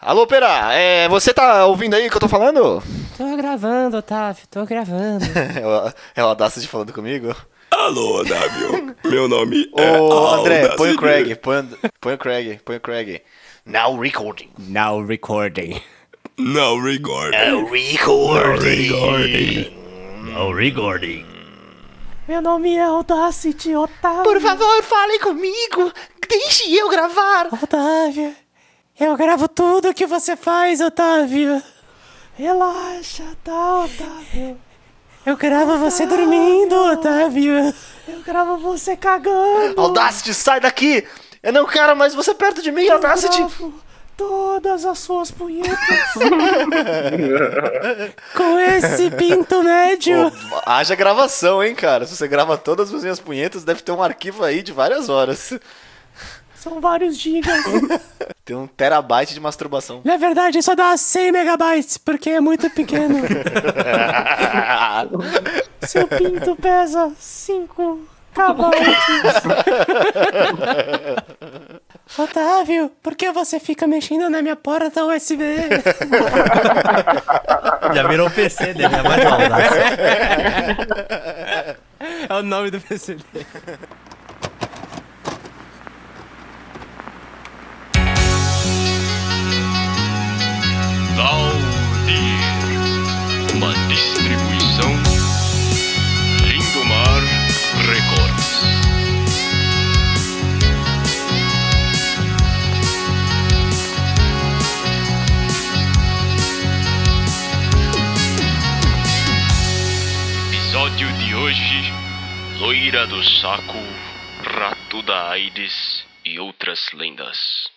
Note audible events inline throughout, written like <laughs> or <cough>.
Alô, Pera, é, você tá ouvindo aí o que eu tô falando? Tô gravando, Otávio, tô gravando. <laughs> É o, é o Audacity falando comigo? Alô, Otávio. Meu nome Ô, é André, põe o. Craig, põe, põe o Craig, põe o Craig. Now recording. Now recording. Não record. recording. Now recording. Meu nome é Audacity, Otávio. Por favor, fale comigo. Deixe eu gravar. Otávio, eu gravo tudo que você faz, Otávio. Relaxa, tá, Otávio. Eu gravo você dormindo, Otávio. Eu gravo você cagando. Audacity, sai daqui. Eu não quero mais você perto de mim, Audacity. gravo todas as suas punhetas. <laughs> Com esse pinto médio. Pô, haja gravação, hein, cara. Se você grava todas as minhas punhetas, deve ter um arquivo aí de várias horas. São vários gigas. <laughs> Tem um terabyte de masturbação. Na verdade, só dá 100 megabytes, porque é muito pequeno. <laughs> Seu pinto pesa 5 kbytes. <laughs> Otávio, por que você fica mexendo na minha porta USB? Já virou o PC dele, é mais maldade. É o nome do PC dele. Valdir. Uma distribuição Lindomar Records. Episódio de hoje: Loira do Saco, Rato da AIDS e outras lendas.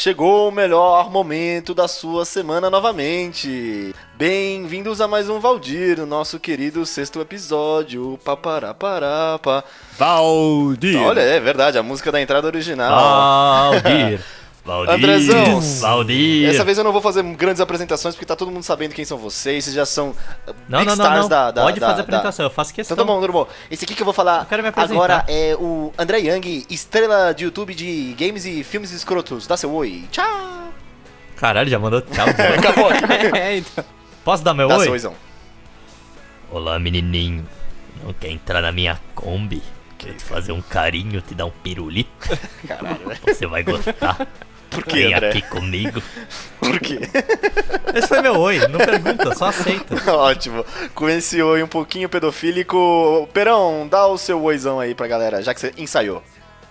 Chegou o melhor momento da sua semana novamente. Bem-vindos a mais um Valdir, o nosso querido sexto episódio. Paparaparapa. Valdir. Olha, é verdade, a música da entrada original. Valdir. <laughs> Valdir. Andrezão. Valdir. Dessa vez eu não vou fazer grandes apresentações porque tá todo mundo sabendo quem são vocês, vocês já são Não, big não, não, stars não. da, da Pode da- fazer apresentação, eu faço questão. Então tá bom, tá bom. Esse aqui que eu vou falar Eu agora é o André Young, estrela de YouTube de games e filmes escrotos. Dá seu oi. Tchau. Caralho, já mandou tchau. <laughs> Acabou. <laughs> É, então. Posso dar meu Dá oi? seu oizão. Olá, menininho. Não quer entrar na minha Kombi? Quero te fazer um carinho, te dar um pirulito. <laughs> Caralho. Você vai gostar. Por que, Vem André? aqui comigo. <laughs> Por quê? Esse foi meu oi, não pergunta, só aceita. <laughs> Ótimo. Com esse oi um pouquinho pedofílico, Perão, dá o seu oizão aí pra galera, já que você ensaiou.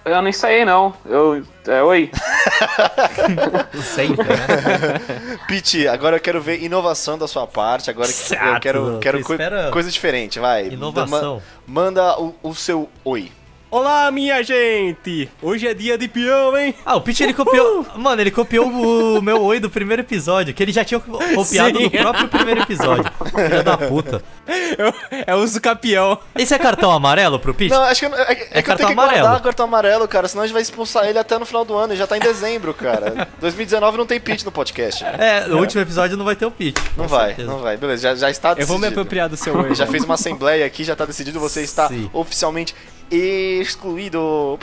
Eu não ensaiei, não. Eu. É, oi. <laughs> Sempre, né? Pete, agora eu quero ver inovação da sua parte. Agora que eu quero, quero coi- espera coisa diferente, vai. Inovação. Ma- manda o, o seu oi. Olá, minha gente! Hoje é dia de peão, hein? Ah, o Pitch ele copiou. Mano, ele copiou o meu oi do primeiro episódio, que ele já tinha copiado Sim. no próprio primeiro episódio. Filha da puta. Eu, é uso capião. Esse é cartão amarelo pro Pitch? Não, acho que, eu- é, é que eu cartão tenho que amarelo. cartão amarelo, cara, senão a gente vai expulsar ele até no final do ano, e já tá em dezembro, cara. <laughs> 2019 não tem pitch no podcast. É, no último episódio não vai ter o Pitch. Não vai, certeza. não vai. Beleza, já, já está Eu decidido. vou me apropriar do seu <laughs> oi. Já fez uma assembleia aqui, já tá decidido, você está Sim. oficialmente excluído.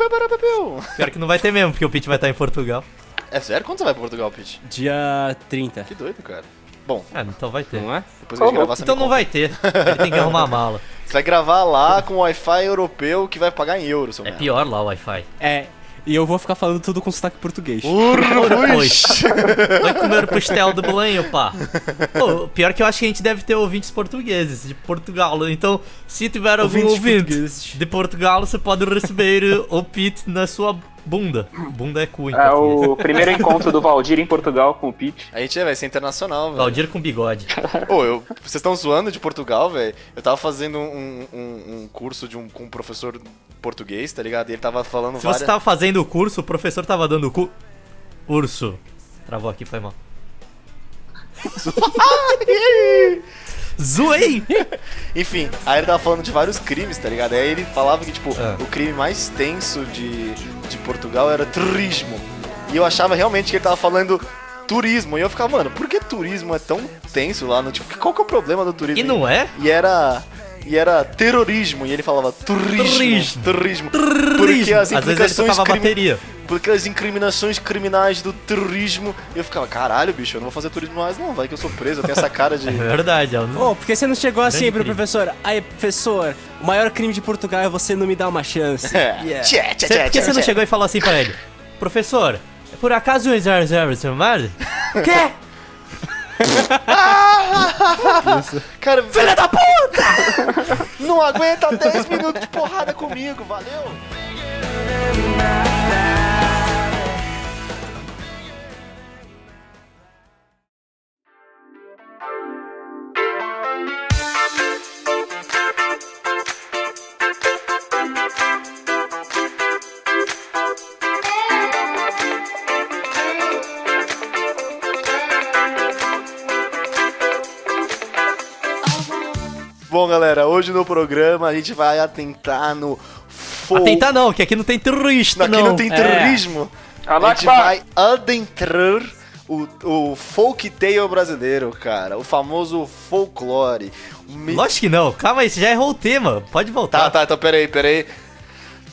Pior que não vai ter mesmo, porque o Pitch vai estar em Portugal. É sério? Quando você vai pra Portugal, Pitch? Dia 30. Que doido, cara. Bom, Ah, então vai ter. Não é? depois Como? gravar, você Então não conta. vai ter. Ele tem que arrumar a mala. Você vai gravar lá com Wi-Fi europeu que vai pagar em euros, É merda. pior lá o Wi-Fi. É. E eu vou ficar falando tudo com sotaque português. Urux. Vai comer o pastel do Belém, pá. Pô, pior que eu acho que a gente deve ter ouvintes portugueses de Portugal. Então, se tiver algum Ouvintes ouvinte de Portugal, você pode receber o Pete na sua bunda. Bunda é cu, em É o primeiro encontro do Valdir em Portugal com o Pete. A gente é, vai ser internacional, velho. Valdir com bigode. <laughs> Pô, eu, vocês estão zoando de Portugal, velho? Eu tava fazendo um, um, um curso de um, com um professor português, tá ligado? E ele tava falando Se várias... você tava fazendo o curso, o professor tava dando o cu. Urso. Travou aqui, foi mal. <laughs> Zoei! Enfim, aí ele tava falando de vários crimes, tá ligado? Aí ele falava que, tipo, Ah. o crime mais tenso de, de Portugal era turismo. E eu achava realmente que ele tava falando turismo. E eu ficava, mano, por que turismo é tão tenso lá? No, tipo, qual que é o problema do turismo? E não é? E era. E era terrorismo. E ele falava turismo. Turismo. Porque as Às vezes ele implicações tocava bateria. Porque as incriminações criminais do terrorismo. Eu ficava, caralho, bicho, eu não vou fazer turismo mais, não. Vai que eu sou preso, eu tenho essa cara de. <laughs> É verdade, é um- Ô, por que você não chegou assim pro crime. professor? Aí, professor, o maior crime de Portugal é você não me dar uma chance. <laughs> É. Yeah. Tchê, tchê, tchê, por que tchê, você não tchê. chegou e falou assim pra ele? Professor, por acaso o 000 seu marido? <laughs> Quê? <laughs> Cara, filha da puta! Não aguenta 10 minutos de porrada comigo, valeu? Bom, galera, hoje no programa a gente vai atentar no fo... Atentar não, que aqui não tem turista, Aqui não. não tem terrorismo. Alá A gente vai adentrar o, o folk tale brasileiro, cara. O famoso folclore. Mi- Lógico que não. Calma aí, você já errou o tema. Pode voltar. Tá, tá, então peraí, peraí.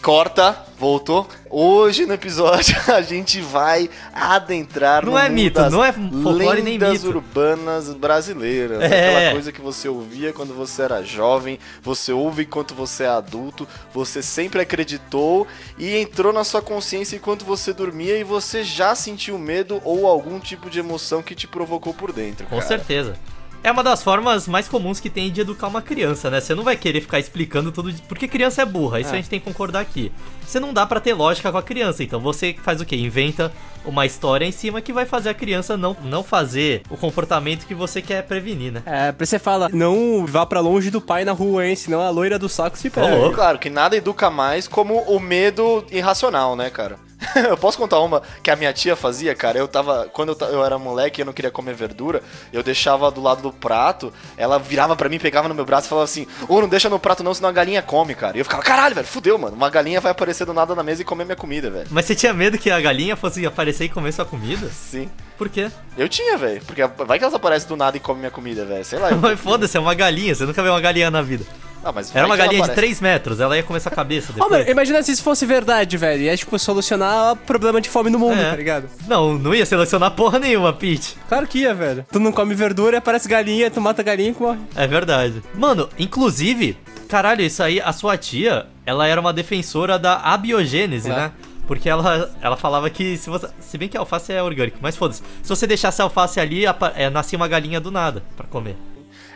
Corta, voltou. Hoje no episódio <laughs> a gente vai adentrar Não no é mundo mito, das não é folclore nem mito. urbanas brasileiras. É. Aquela coisa que você ouvia quando você era jovem, você ouve enquanto você é adulto, você sempre acreditou e entrou na sua consciência enquanto você dormia e você já sentiu medo ou algum tipo de emoção que te provocou por dentro, Com cara. certeza. É uma das formas mais comuns que tem de educar uma criança, né? Você não vai querer ficar explicando tudo. de- Porque criança é burra, isso a gente tem que concordar aqui. Você não dá pra ter lógica com a criança, então você faz o quê? Inventa uma história em cima que vai fazer a criança não, não fazer o comportamento que você quer prevenir, né? É, por isso você fala, não vá pra longe do pai na rua, hein? Senão a loira do saco se pega. Claro que nada educa mais como o medo irracional, né, cara? <laughs> eu posso contar uma que a minha tia fazia, cara. Eu tava. Quando eu, eu era moleque e eu não queria comer verdura, eu deixava do lado do prato, ela virava pra mim, pegava no meu braço e falava assim: Ô, não deixa no prato não, senão a galinha come, cara. E eu ficava, caralho, velho, fudeu, mano. Uma galinha vai aparecer do nada na mesa e comer minha comida, velho. Mas você tinha medo que a galinha fosse aparecer e comer sua comida? Sim. Por quê? Eu tinha, velho. Porque vai que elas aparecem do nada e comem minha comida, velho. Sei lá. eu- <laughs> foda-se, é uma galinha, você nunca viu uma galinha na vida. Ah, mas Era uma galinha de aparece. 3 metros, ela ia comer sua cabeça depois. mano, imagina se isso fosse verdade, velho. Ia, tipo, solucionar o problema de fome no mundo, É. tá ligado? Não, não ia selecionar porra nenhuma, Pete. Claro que ia, velho. Tu não come verdura, aparece galinha, tu mata a galinha e morre. É verdade. Mano, inclusive, caralho, isso aí, a sua tia, ela era uma defensora da abiogênese, É. né? Porque ela, ela falava que se você. Se bem que a alface é orgânico, mas foda-se. Se você deixasse a alface ali, é, nascia uma galinha do nada pra comer.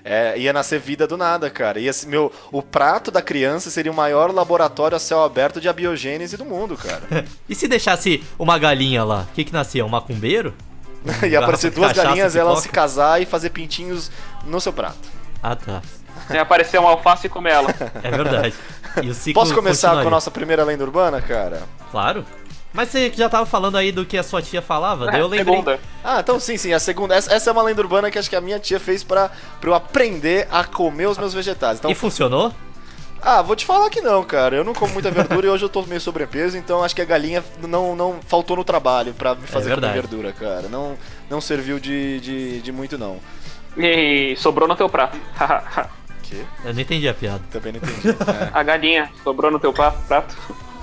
É, ia nascer vida do nada, cara. Ia, meu, o prato da criança seria o maior laboratório a céu aberto de abiogênese do mundo, cara. <laughs> E se deixasse uma galinha lá, o que que nascia? Um macumbeiro? <laughs> Ia aparecer duas cachaça, galinhas, elas se casar e fazer pintinhos no seu prato. Ah, tá. Sem aparecer uma alface e comer ela. É verdade. E o <laughs> ciclo Posso começar com a nossa primeira lenda urbana, cara? Claro. Mas você já tava falando aí do que a sua tia falava, daí eu lembrei. Segunda. Ah, então sim, sim, a segunda. Essa, essa é uma lenda urbana que acho que a minha tia fez pra, pra eu aprender a comer os meus vegetais. Então, E funcionou? ah, vou te falar que não, cara. Eu não como muita verdura e hoje eu tô meio sobrepeso, então acho que a galinha não, não faltou no trabalho pra me fazer comer verdade. verdura, cara. Não, não serviu de, de, de muito, não. E sobrou no teu prato. <laughs> Que? Eu não entendi a piada. Também não entendi. É. a galinha sobrou no teu prato.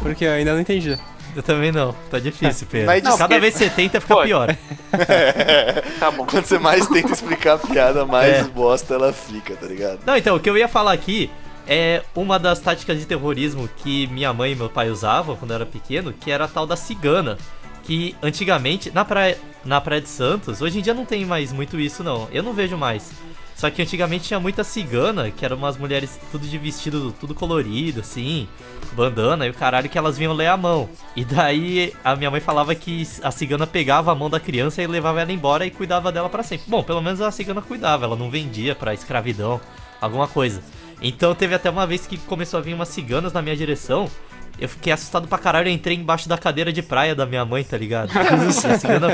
Porque eu ainda não entendi. Eu também não. Tá difícil, Pedro. Na edição- Cada vez que você tenta, fica Foi. pior. <laughs> Tá bom. Quando você mais tenta explicar a piada, mais É. bosta ela fica, tá ligado? Não, então, o que eu ia falar aqui é uma das táticas de terrorismo que minha mãe e meu pai usavam quando eu era pequeno, que era a tal da cigana. Que antigamente, na praia, na praia de Santos, hoje em dia não tem mais muito isso, não. Eu não vejo mais. Só que antigamente tinha muita cigana, que eram umas mulheres tudo de vestido, tudo colorido, assim, bandana e o caralho, que elas vinham ler a mão. E daí a minha mãe falava que a cigana pegava a mão da criança e levava ela embora e cuidava dela pra sempre. Bom, pelo menos a cigana cuidava, ela não vendia pra escravidão, alguma coisa. Então teve até uma vez que começou a vir umas ciganas na minha direção eu fiquei assustado pra caralho, eu entrei embaixo da cadeira de praia da minha mãe, tá ligado? <laughs> Cigana,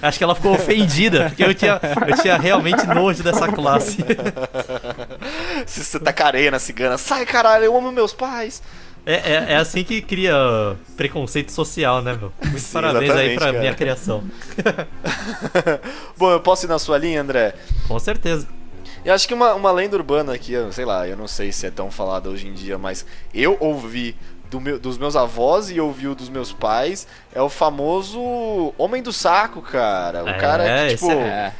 acho que ela ficou ofendida, porque eu tinha, eu tinha realmente nojo dessa classe. <laughs> Se você tá careia na cigana, sai caralho, eu amo meus pais. É, é, é assim que cria preconceito social, né, meu? Muito Sim, parabéns aí pra cara. minha criação. <laughs> Bom, eu posso ir na sua linha, André? Com certeza. Eu acho que uma, uma lenda urbana aqui, sei lá, eu não sei se é tão falada hoje em dia, mas eu ouvi do meu- dos meus avós e ouvi o dos meus pais, é o famoso Homem do Saco, cara. O É, cara que, tipo... É.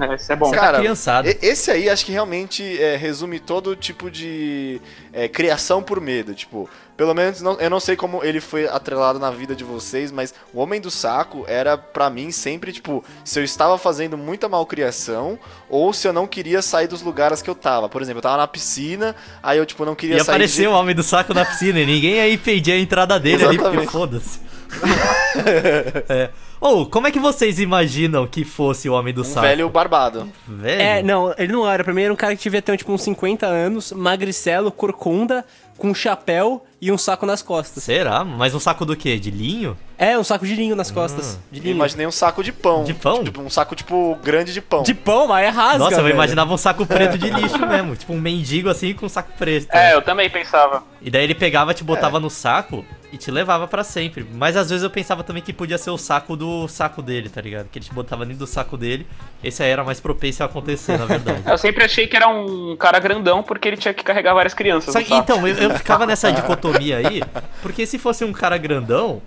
É, isso é bom. Tá Cara, criançado. e- esse aí acho que realmente é, resume todo tipo de é, criação por medo. Tipo, pelo menos não- eu não sei como ele foi atrelado na vida de vocês, mas o Homem do Saco era pra mim sempre tipo, se eu estava fazendo muita malcriação ou se eu não queria sair dos lugares que eu tava. Por exemplo, eu tava na piscina, aí eu tipo não queria E sair. apareceu de... o homem do saco na piscina e ninguém aí pedia a entrada dele ali, porque foda-se. <laughs> é. Ou, como é que vocês imaginam que fosse o homem do um saco? velho barbado. Velho? É, não, ele não era. Pra mim era um cara que devia ter tipo uns 50 anos, magricelo, corcunda, com um chapéu e um saco nas costas. Será? Mas um saco do quê? De linho? É, um saco de linho nas costas. De Eu linho. imaginei um saco de pão. De pão? Tipo, um saco, tipo, grande de pão. De pão, mas é rasga, Nossa, eu velho. imaginava um saco preto de <laughs> lixo mesmo. Tipo um mendigo assim com um saco preto. É, eu também pensava. E daí ele pegava, te É. botava no saco e te levava pra sempre. Mas às vezes eu pensava também que podia ser o saco do saco dele, tá ligado? Que ele te botava dentro do saco dele. Esse aí era mais propenso a acontecer, na verdade. <laughs> Eu sempre achei que era um cara grandão porque ele tinha que carregar várias crianças. Só então, eu, eu <laughs> ficava nessa dicotomia aí, porque se fosse um cara grandão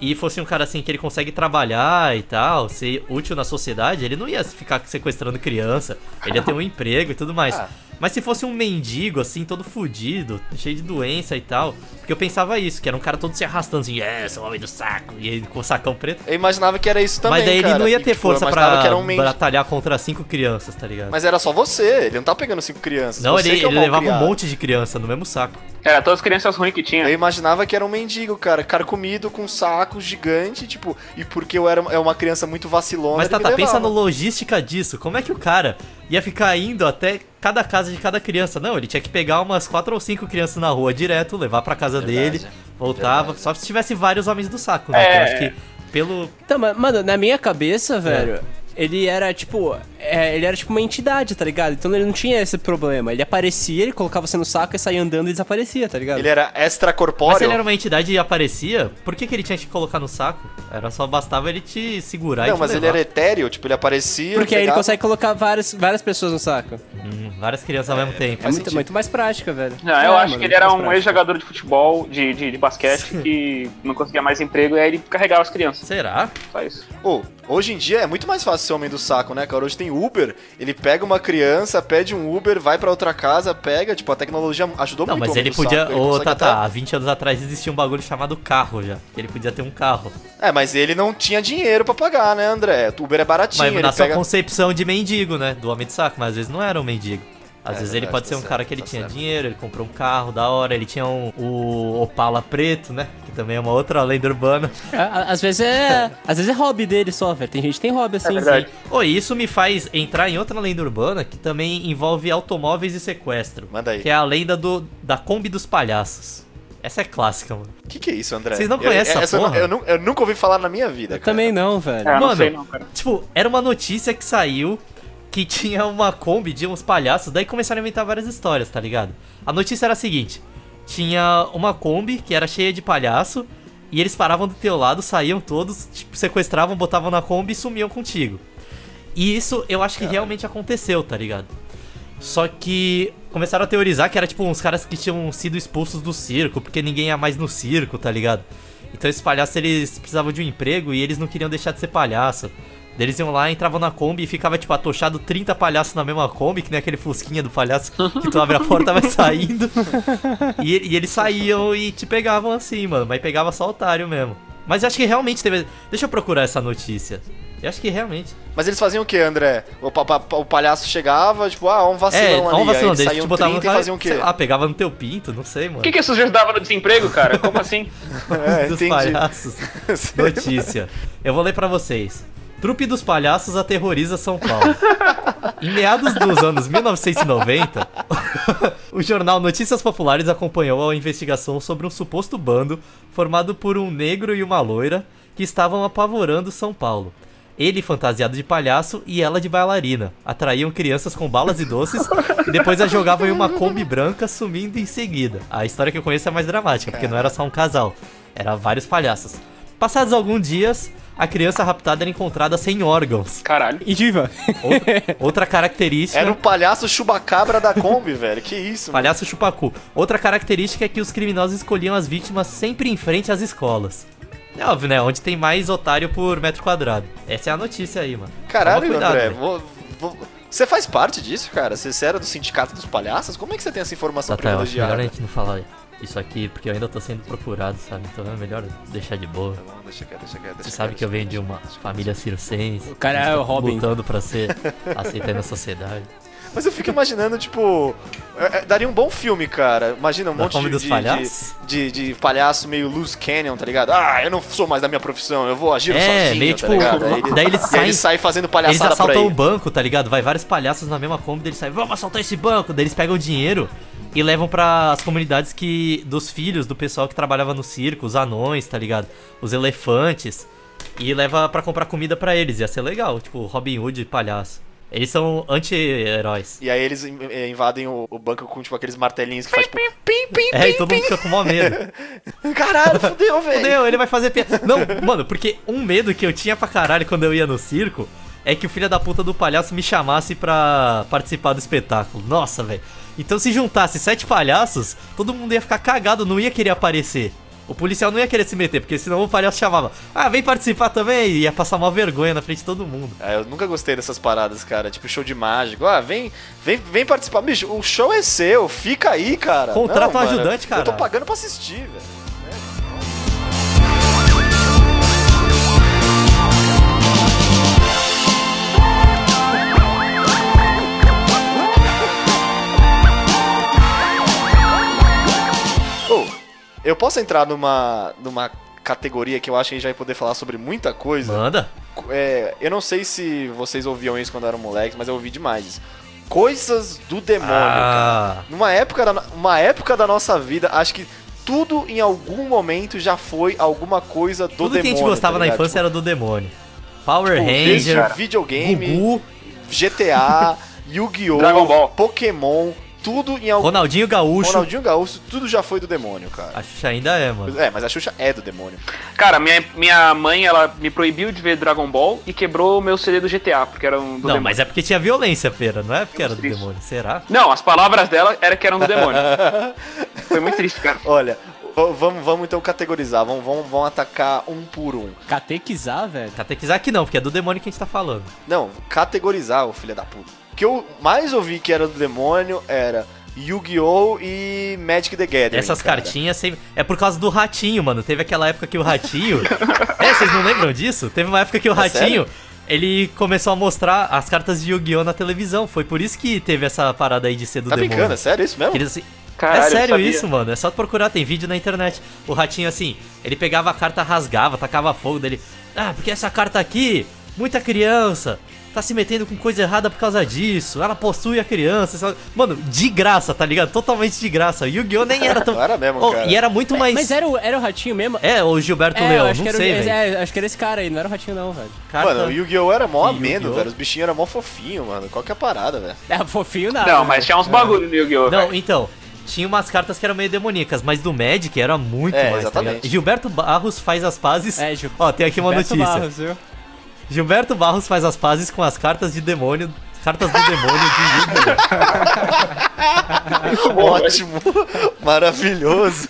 e fosse um cara assim que ele consegue trabalhar e tal, ser útil na sociedade, ele não ia ficar sequestrando criança, ele ia ter um emprego e tudo mais. Mas se fosse um mendigo, assim, todo fudido, cheio de doença e tal, porque eu pensava isso, que era um cara todo se arrastando assim, é, sou o homem do saco, e ele com o sacão preto. Eu imaginava que era isso também. Mas daí ele cara. não ia E, ter tipo, eu força imaginava pra um mendigo. batalhar contra cinco crianças, tá ligado? Mas era só você, ele não tá pegando cinco crianças. não, você ele, que é ele levava um malcriado. monte de criança no mesmo saco. Era todas as crianças ruins que tinha. Eu imaginava que era um mendigo, cara, carcomido com um saco gigante, tipo, e porque eu era é uma criança muito vacilona. Mas ele me Tata, pensa na logística disso. Como é que o cara ia ficar indo até cada casa de cada criança? Não, ele tinha que pegar umas quatro ou cinco crianças na rua direto, levar pra casa Verdade, dele, voltava. verdade. Só se tivesse vários homens do saco, né? É. Eu acho que pelo. Então, ma- mano, na minha cabeça, velho, ele era tipo. É, ele era tipo uma entidade, tá ligado? Então ele não tinha esse problema. Ele aparecia, ele colocava você no saco e saía andando e desaparecia, tá ligado? Ele era Mas se ele extracorpóreo. era uma entidade e aparecia, por que, que ele tinha que colocar no saco? Era só bastava ele te segurar e Não, mas ele levar. era etéreo, tipo, ele aparecia. Porque aí ele pegava- consegue colocar várias, várias pessoas no saco. Hum, várias crianças ao mesmo tempo. É muito, muito mais prática, velho. Não, eu É, acho mano, que ele era um ex-jogador de futebol, de, de, de basquete, que não conseguia mais emprego e aí ele carregava as crianças. Será? Só isso. Ô, hoje em dia é muito mais fácil ser homem do saco, né, cara? Hoje tem Uber, ele pega uma criança, pede um Uber, vai pra outra casa, pega, tipo, a tecnologia ajudou Não, muito mas o homem ele podia. saco. Ele Ô, consegue Tata, até- há 20 anos atrás existia um bagulho chamado carro já. Que ele podia ter um carro. É, mas ele não tinha dinheiro pra pagar, né, André? Uber é baratinho, Mas ele na sua pega... concepção de mendigo, né? Do homem de saco, mas às vezes não era um mendigo. Às É vezes ele verdade, pode tá ser um certo, cara que ele tá tinha certo. dinheiro, ele comprou um carro da hora, ele tinha um, o Opala preto, né? Que também é uma outra lenda urbana. É, Às vezes é. Às vezes é hobby dele só, velho. Tem gente que tem hobby assim. verdade. Ô, e isso me faz entrar em outra lenda urbana que também envolve automóveis e sequestro. Manda aí. Que é a lenda do, da Kombi dos Palhaços. Essa é clássica, mano. O que, que é isso, André? Vocês não Eu- conhecem essa eu, nu- porra? eu, nu- eu nunca ouvi falar na minha vida, Eu cara. também não, velho. É, eu Mano, não sei não, cara. Tipo, era uma notícia que saiu que tinha uma Kombi de uns palhaços, daí começaram a inventar várias histórias, tá ligado? A notícia era a seguinte: tinha uma Kombi que era cheia de palhaço, e eles paravam do teu lado, saíam todos, tipo, sequestravam, botavam na Kombi e sumiam contigo. E isso eu acho que realmente aconteceu, tá ligado? Só que começaram a teorizar que era tipo uns caras que tinham sido expulsos do circo, porque ninguém ia mais no circo, tá ligado? Então esses palhaços eles precisavam de um emprego e eles não queriam deixar de ser palhaço. Eles iam lá, entravam na Kombi e ficava tipo atochado 30 palhaços na mesma Kombi, que nem aquele fusquinha do palhaço que tu abre a porta e vai saindo. <laughs> E, e eles saíam e te pegavam assim, mano, mas pegava só otário mesmo. Mas eu acho que realmente teve. Deixa eu procurar essa notícia. Eu acho que realmente. Mas eles faziam o que, André? O, pa- pa- o palhaço chegava, tipo, ah, um É, vacilão ali. ó, um vacilão aí desse, saíam botavam 30 no e faziam o quê? lá, pegava no teu pinto, não sei, mano. O que, que isso ajudava no desemprego, cara? Como assim? <laughs> É, dos entendi. palhaços. <laughs> Notícia. Eu vou ler pra vocês. Trupe dos Palhaços aterroriza São Paulo. <laughs> Em meados dos anos 1990, <laughs> o jornal Notícias Populares acompanhou a investigação sobre um suposto bando formado por um negro e uma loira que estavam apavorando São Paulo. Ele fantasiado de palhaço e ela de bailarina. Atraíam crianças com balas e doces e depois as jogavam em uma Kombi branca, sumindo em seguida. A história que eu conheço é mais dramática, porque não era só um casal, era vários palhaços. Passados alguns dias, a criança raptada era encontrada sem órgãos. Caralho. E diva. Outra, outra característica. Era o palhaço chubacabra da Kombi, <laughs> velho. Que isso, mano. Palhaço chupacu. Outra característica é que os criminosos escolhiam as vítimas sempre em frente às escolas. É óbvio, né? Onde tem mais otário por metro quadrado. Essa é a notícia aí, mano. Caralho, Toma cuidado, André. velho. vou- vou- Você faz parte disso, cara? Você era do sindicato dos palhaços? Como é que você tem essa informação Tá, tá, eu acho melhor a privilegiada? gente não falar isso aqui, porque eu ainda tô sendo procurado, sabe? Então é melhor deixar de boa. Tá bom, deixa quieto, deixa quieto. Você sabe que eu venho de uma família circense. O cara é tá o Robin. Lutando pra ser aceito na sociedade. Mas eu fico imaginando, tipo. é, é, daria um bom filme, cara. Imagina um Da monte de, dos de, palhaços? de, de, de palhaço meio loose canyon, tá ligado? Ah, eu não sou mais da minha profissão, eu vou agir É, sozinho, meio tá tipo, ligado? Aí ele- daí eles e aí saem- ele sai fazendo Eles palhaçada por assaltam um banco, tá ligado? Vai vários palhaços na mesma Kombi, daí eles saem, vamos assaltar esse banco. Daí eles pegam o dinheiro e levam para as comunidades que dos filhos do pessoal que trabalhava no circo, os anões, tá ligado? Os elefantes. E leva pra comprar comida pra eles. Ia ser legal, tipo Robin Hood palhaço. Eles são anti-heróis. E aí eles eh, invadem o, o banco com, tipo, aqueles martelinhos que faz, tipo... Pim, pim, É, e todo mundo fica com maior medo. <laughs> Caralho, fudeu, velho. Fudeu, ele vai fazer piada. Não, mano, porque um medo que eu tinha pra caralho quando eu ia no circo é que o filho da puta do palhaço me chamasse pra participar do espetáculo. Nossa, velho. Então se juntasse sete palhaços, todo mundo ia ficar cagado, não ia querer aparecer. O policial não ia querer se meter, porque senão o palhaço chamava, ah, vem participar também, e ia passar uma vergonha na frente de todo mundo. É, eu nunca gostei dessas paradas, cara. Tipo, show de mágico. Ah, vem, vem, vem participar. Bicho, o show é seu, fica aí, cara. Contrata Não, um mano, ajudante, Eu tô pagando pra assistir, velho. Eu posso entrar numa, numa categoria que eu acho que a gente vai poder falar sobre muita coisa. Manda. É, eu não sei se vocês ouviam isso quando eram moleques, mas eu ouvi demais isso. Coisas do demônio, cara. Ah, Numa época, da, uma época da nossa vida, acho que tudo em algum momento já foi alguma coisa do tudo demônio. que a gente gostava tá na infância era do demônio. Power Tipo, Ranger, videogame, Gugu, GTA, <laughs> Yu-Gi-Oh!. Pokémon, tudo em algum. Ronaldinho Gaúcho. Ronaldinho Gaúcho, tudo já foi do demônio, cara. A Xuxa ainda é, mano. É, mas a Xuxa é do demônio. Cara, minha, minha mãe, ela me proibiu de ver Dragon Ball e quebrou o meu CD do GTA, porque era um do Não, demônio. mas é porque tinha violência, pera, não é porque era do triste. demônio. Será? Não, as palavras dela era que eram do demônio. <laughs> Foi muito triste, cara. Olha, vamos, vamos então categorizar, vamos, vamos, vamos atacar um por um. Catequizar, velho. Catequizar aqui não, porque é do demônio que a gente tá falando. Não, categorizar, o filho da puta. O que eu mais ouvi que era do demônio era Yu-Gi-Oh! e Magic the Gathering. Essas cara. cartinhas sempre. É por causa do ratinho, mano. Teve aquela época que o ratinho. <laughs> é, vocês não lembram disso? Teve uma época que o É ratinho. sério? Ele começou a mostrar as cartas de Yu-Gi-Oh! na televisão. Foi por isso que teve essa parada aí de ser do Tá demônio. brincando, é sério isso mesmo? Eles, assim, Caralho, é sério isso, mano. É só procurar, tem vídeo na internet. O ratinho, assim, ele pegava a carta, rasgava, tacava fogo dele. Ah, porque essa carta aqui, muita criança tá se metendo com coisa errada por causa disso. Ela possui a criança. essa- Mano, de graça, tá ligado? Totalmente de graça. Yu-Gi-Oh! nem era tão. Era mesmo, Oh, cara. E era muito mais. Mas era o, era o ratinho mesmo? É, o Gilberto É, Leão, acho não que era, o- sei, velho. é, acho que era esse cara aí, não era o ratinho não, velho. Carta- Mano, o Yu-Gi-Oh! era mó ameno, Yu-Gi-Oh! velho. Os bichinhos eram mó fofinho, mano. Qual que é a parada, velho? É, fofinho nada. Não, mas tinha uns bagulho no Yu-Gi-Oh! Não, velho. então. Tinha umas cartas que eram meio demoníacas, mas do Magic era muito É, mais. tá exatamente. ligado? Gilberto Barros faz as pazes. É, Gil- Ó, tem aqui uma Beto notícia. Barros, viu? Gilberto Barros faz as pazes com as cartas de demônio. Cartas do demônio de Yu-Gi-Oh! <laughs> Ótimo. Maravilhoso.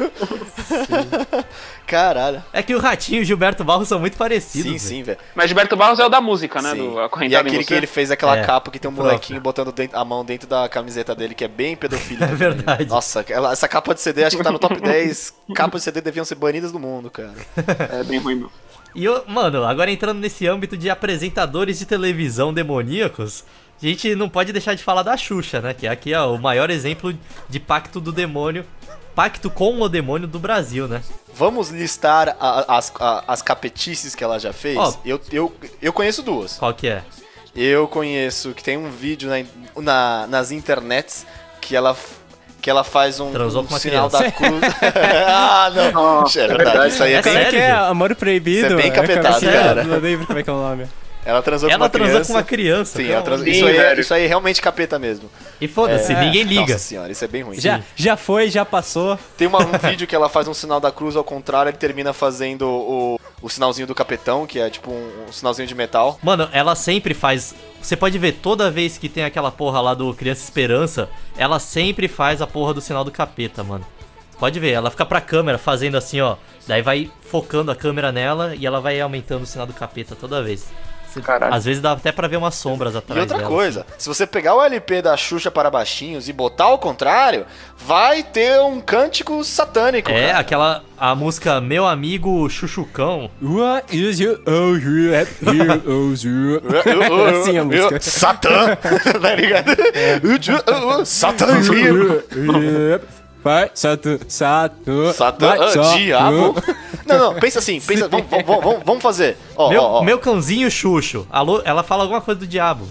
Caralho. É que o Ratinho e o Gilberto Barros são muito parecidos. Sim, velho. sim, velho. Mas Gilberto Barros é o da música, né? Sim. Do E Acorrentado aquele que ele fez aquela É, capa que tem um próprio. molequinho botando a mão dentro da camiseta dele, que é bem pedofilia. <laughs> É verdade. Nossa, ela- essa capa de CD acho que tá no top <laughs> 10. Capas de CD deviam ser banidas do mundo, cara. É bem ruim, meu. E, eu, mano, agora entrando nesse âmbito de apresentadores de televisão demoníacos, a gente não pode deixar de falar da Xuxa, né? Que aqui é o maior exemplo de pacto do demônio pacto com o demônio do Brasil, né? Vamos listar a- as, a- as capetices que ela já fez? Ó. eu, eu, eu conheço duas. Qual que é? Eu conheço que tem um vídeo na, na- nas internets que ela, que ela faz um, Transou um sinal criança. da cruz. <laughs> ah, não. Nossa, é verdade, isso aí é, É bem. É que é? sério? Amor proibido? Isso é bem capetado, acabei- cara. Não lembro como é que é o nome. Ela transou com Ela uma transou criança. com uma criança. Sim, ela transou. Isso aí, é, velho. isso aí é realmente capeta mesmo. E foda-se, É. ninguém liga. Nossa senhora, isso é bem ruim. Já, já foi, já passou. Tem uma- um <laughs> vídeo que ela faz um sinal da cruz ao contrário, ele termina fazendo o, o sinalzinho do capetão, que é tipo um, um sinalzinho de metal. Mano, ela sempre faz. Você pode ver, toda vez que tem aquela porra lá do Criança Esperança, ela sempre faz a porra do sinal do capeta, mano. Pode ver, ela fica pra câmera fazendo assim, ó. Daí vai focando a câmera nela e ela vai aumentando o sinal do capeta toda vez. Você-. Às vezes dá até pra ver umas sombras atrás E outra dela, coisa, se você pegar o LP da Xuxa para baixinhos e botar ao contrário, vai ter um cântico satânico. É, cara. aquela. A música Meu Amigo Chuchucão. What is you? Oh, you have here, oh, you. Eu- eu- eu- Assim a música. Satã! <laughs> tá ligado? Satã! Vai, Sato, Sato. Satã, vai, ah, Sato. diabo. <laughs> Não, não, pensa assim, pensa, vamos, vamos, vamos, fazer. Ó, meu, ó, ó. meu cãozinho Xuxo. Alô, ela fala alguma coisa do diabo.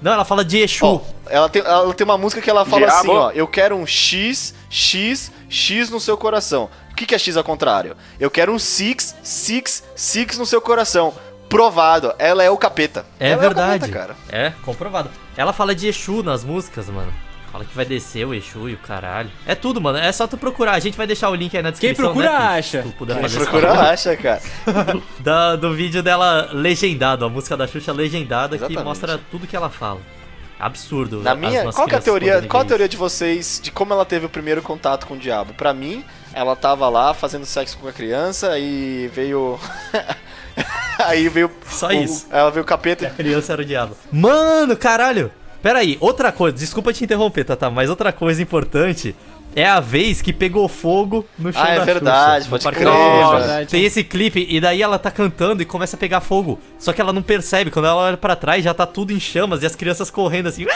Não, ela fala de Exu. Ó, ela, tem, ela tem uma música que ela fala Diabo. assim, ó. Eu quero um X, X, X no seu coração. O que, que é X ao contrário? Eu quero um Six, Six, Six no seu coração. Provado, ela é o capeta. É Ela verdade. o capeta, cara. É, comprovado. Ela fala de Exu nas músicas, mano. Fala que vai descer o Exu e o caralho. É tudo, mano. É só tu procurar. A gente vai deixar o link aí na Quem descrição. procura, né, Pete? acha. Se tu puder Quem procura favor. acha, cara. <laughs> Da- do vídeo dela legendado, a música da Xuxa legendada que Exatamente. mostra tudo que ela fala. Absurdo. Na minha, qual que é a teoria, qual a teoria de vocês de como ela teve o primeiro contato com o diabo? Pra mim, ela tava lá fazendo sexo com a criança e veio <laughs> aí veio Só o- isso. Ela veio o capeta A criança era o diabo. Mano, caralho! Pera aí, outra coisa, desculpa te interromper, Tata, mas outra coisa importante é a vez que pegou fogo no chão Ah, é da verdade, Xuxa, pode crer. Verdade. Tem esse clipe e daí ela tá cantando e começa a pegar fogo. Só que ela não percebe, quando ela olha pra trás já tá tudo em chamas e as crianças correndo assim.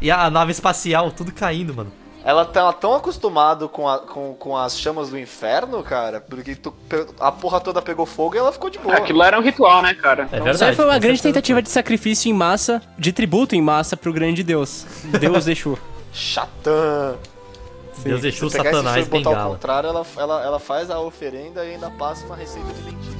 E a nave espacial, tudo caindo, mano. Ela tá tão acostumada com, a- com, com as chamas do inferno, cara, porque tu a porra toda pegou fogo e ela ficou de boa. Aquilo lá era um ritual, né, cara? É Então, verdade. Isso aí foi uma grande tentativa de sacrifício em massa, de tributo em massa pro grande Deus. Deus <laughs> deixou. Chatã. Deus Se pegar esse Satanás, show e botar ao contrário, ela, ela, ela faz a oferenda e ainda passa uma receita de lentilha.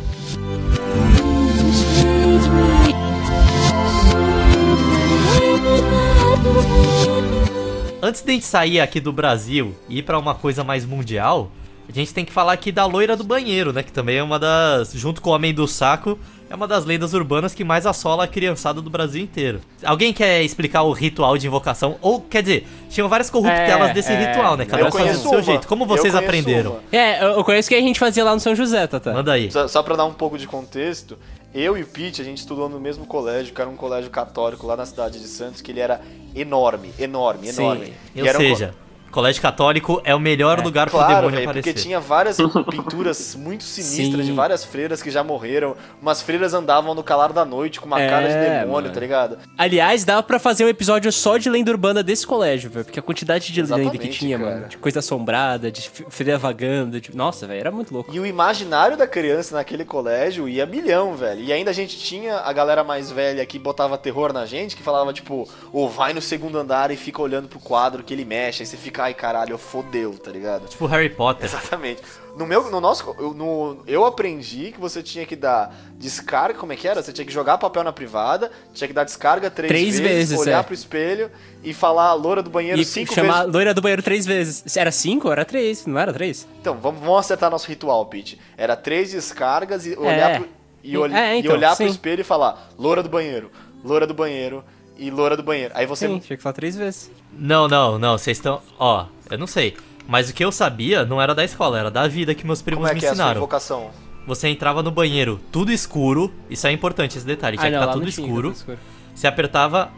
Antes de a gente sair aqui do Brasil e ir pra uma coisa mais mundial, a gente tem que falar aqui da loira do banheiro, né? Que também é uma das. Junto com o Homem do Saco, é uma das lendas urbanas que mais assola a criançada do Brasil inteiro. Alguém quer explicar o ritual de invocação? Ou, quer dizer, tinham várias corruptelas É, desse é. ritual, né? Cada um fazia do seu jeito. Como vocês aprenderam? uma. É, eu eu conheço o que a gente fazia lá no São José, Tata. Manda aí. Só, só pra dar um pouco de contexto, eu e o Pete, a gente estudou no mesmo colégio, que era um colégio católico lá na cidade de Santos, que ele era enorme, enorme, Sim. enorme. Ou era um co- seja, colégio católico é o melhor lugar pro Claro, demônio velho, aparecer. porque tinha várias <laughs> pinturas muito sinistras Sim. de várias freiras que já morreram. Umas freiras andavam no calar da noite com uma É, cara de demônio, mano. tá ligado? Aliás, dava pra fazer um episódio só de lenda urbana desse colégio, velho. Porque a quantidade de lenda que Exatamente, tinha, cara. mano. De coisa assombrada, de freira vagando. De... Nossa, velho, era muito louco. E o imaginário da criança naquele colégio ia milhão, velho. E ainda a gente tinha a galera mais velha que botava terror na gente, que falava, tipo, ô, vai no segundo andar e fica olhando pro quadro que ele mexe. Aí você fica, ai caralho, fodeu, tá ligado? Tipo Harry Potter. Exatamente. No meu, no nosso, eu, no, eu aprendi que você tinha que dar descarga, como é que era? Você tinha que jogar papel na privada, tinha que dar descarga três, Três vezes, vezes, olhar é. pro espelho e falar loura do banheiro E cinco chamar vezes. loira do banheiro três vezes. Era cinco? Era três, não era três? Então, vamos, vamos acertar nosso ritual, Pete. Era três descargas e olhar, pro, e, ol- É, e então, olhar pro espelho e falar loura do banheiro, loura do banheiro e loura do banheiro. Aí você Sim, tinha que falar três vezes. Não, não, não, vocês estão. Ó, eu não sei. Mas o que eu sabia não era da escola, era da vida que meus primos como é me que é a sua ensinaram. invocação? Você entrava no banheiro, tudo escuro, isso é importante esse detalhe, tinha que Ah, não, estar lá tudo não tinha, escuro. tudo escuro. Você apertava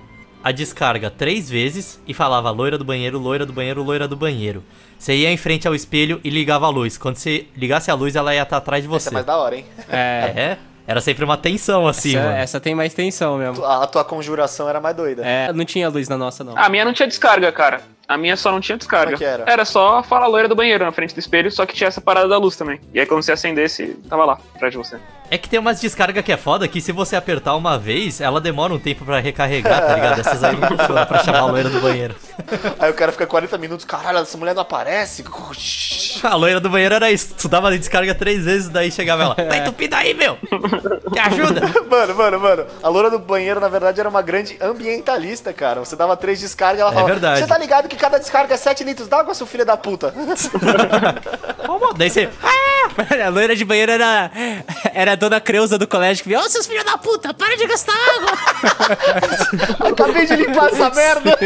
a descarga três vezes e falava loira do banheiro, loira do banheiro, loira do banheiro. Você ia em frente ao espelho e ligava a luz. Quando você ligasse a luz, ela ia estar atrás de Essa você. é mais da hora, hein? É, É, era sempre uma tensão assim, essa, mano. essa tem mais tensão mesmo. A, a tua conjuração era mais doida. É, não tinha luz na nossa, não. A minha não tinha descarga, cara. A minha só não tinha descarga. Como é que era? só fala loira do banheiro na frente do espelho, só que tinha essa parada da luz também. E aí quando você acendesse, tava lá, atrás de você. É que tem umas descargas que é foda que se você apertar uma vez, ela demora um tempo pra recarregar, tá ligado? Essas aí não funcionam pra chamar a loira do banheiro. <laughs> Aí o cara fica 40 minutos, caralho, essa mulher não aparece. <laughs> A loira do banheiro era isso. Tu dava descarga três vezes, daí chegava ela. Tá entupido aí, meu! Me ajuda! <laughs> Mano, mano, mano. A loura do banheiro, na verdade, era uma grande ambientalista, cara. Você dava três descargas e ela É falava: verdade. Você tá ligado que cada descarga é 7 litros d'água, seu filho da puta? Daí você. A loira de banheiro era, era a dona Creuza do colégio que via, ô seus filhos da puta, para de gastar água! Acabei de limpar essa merda.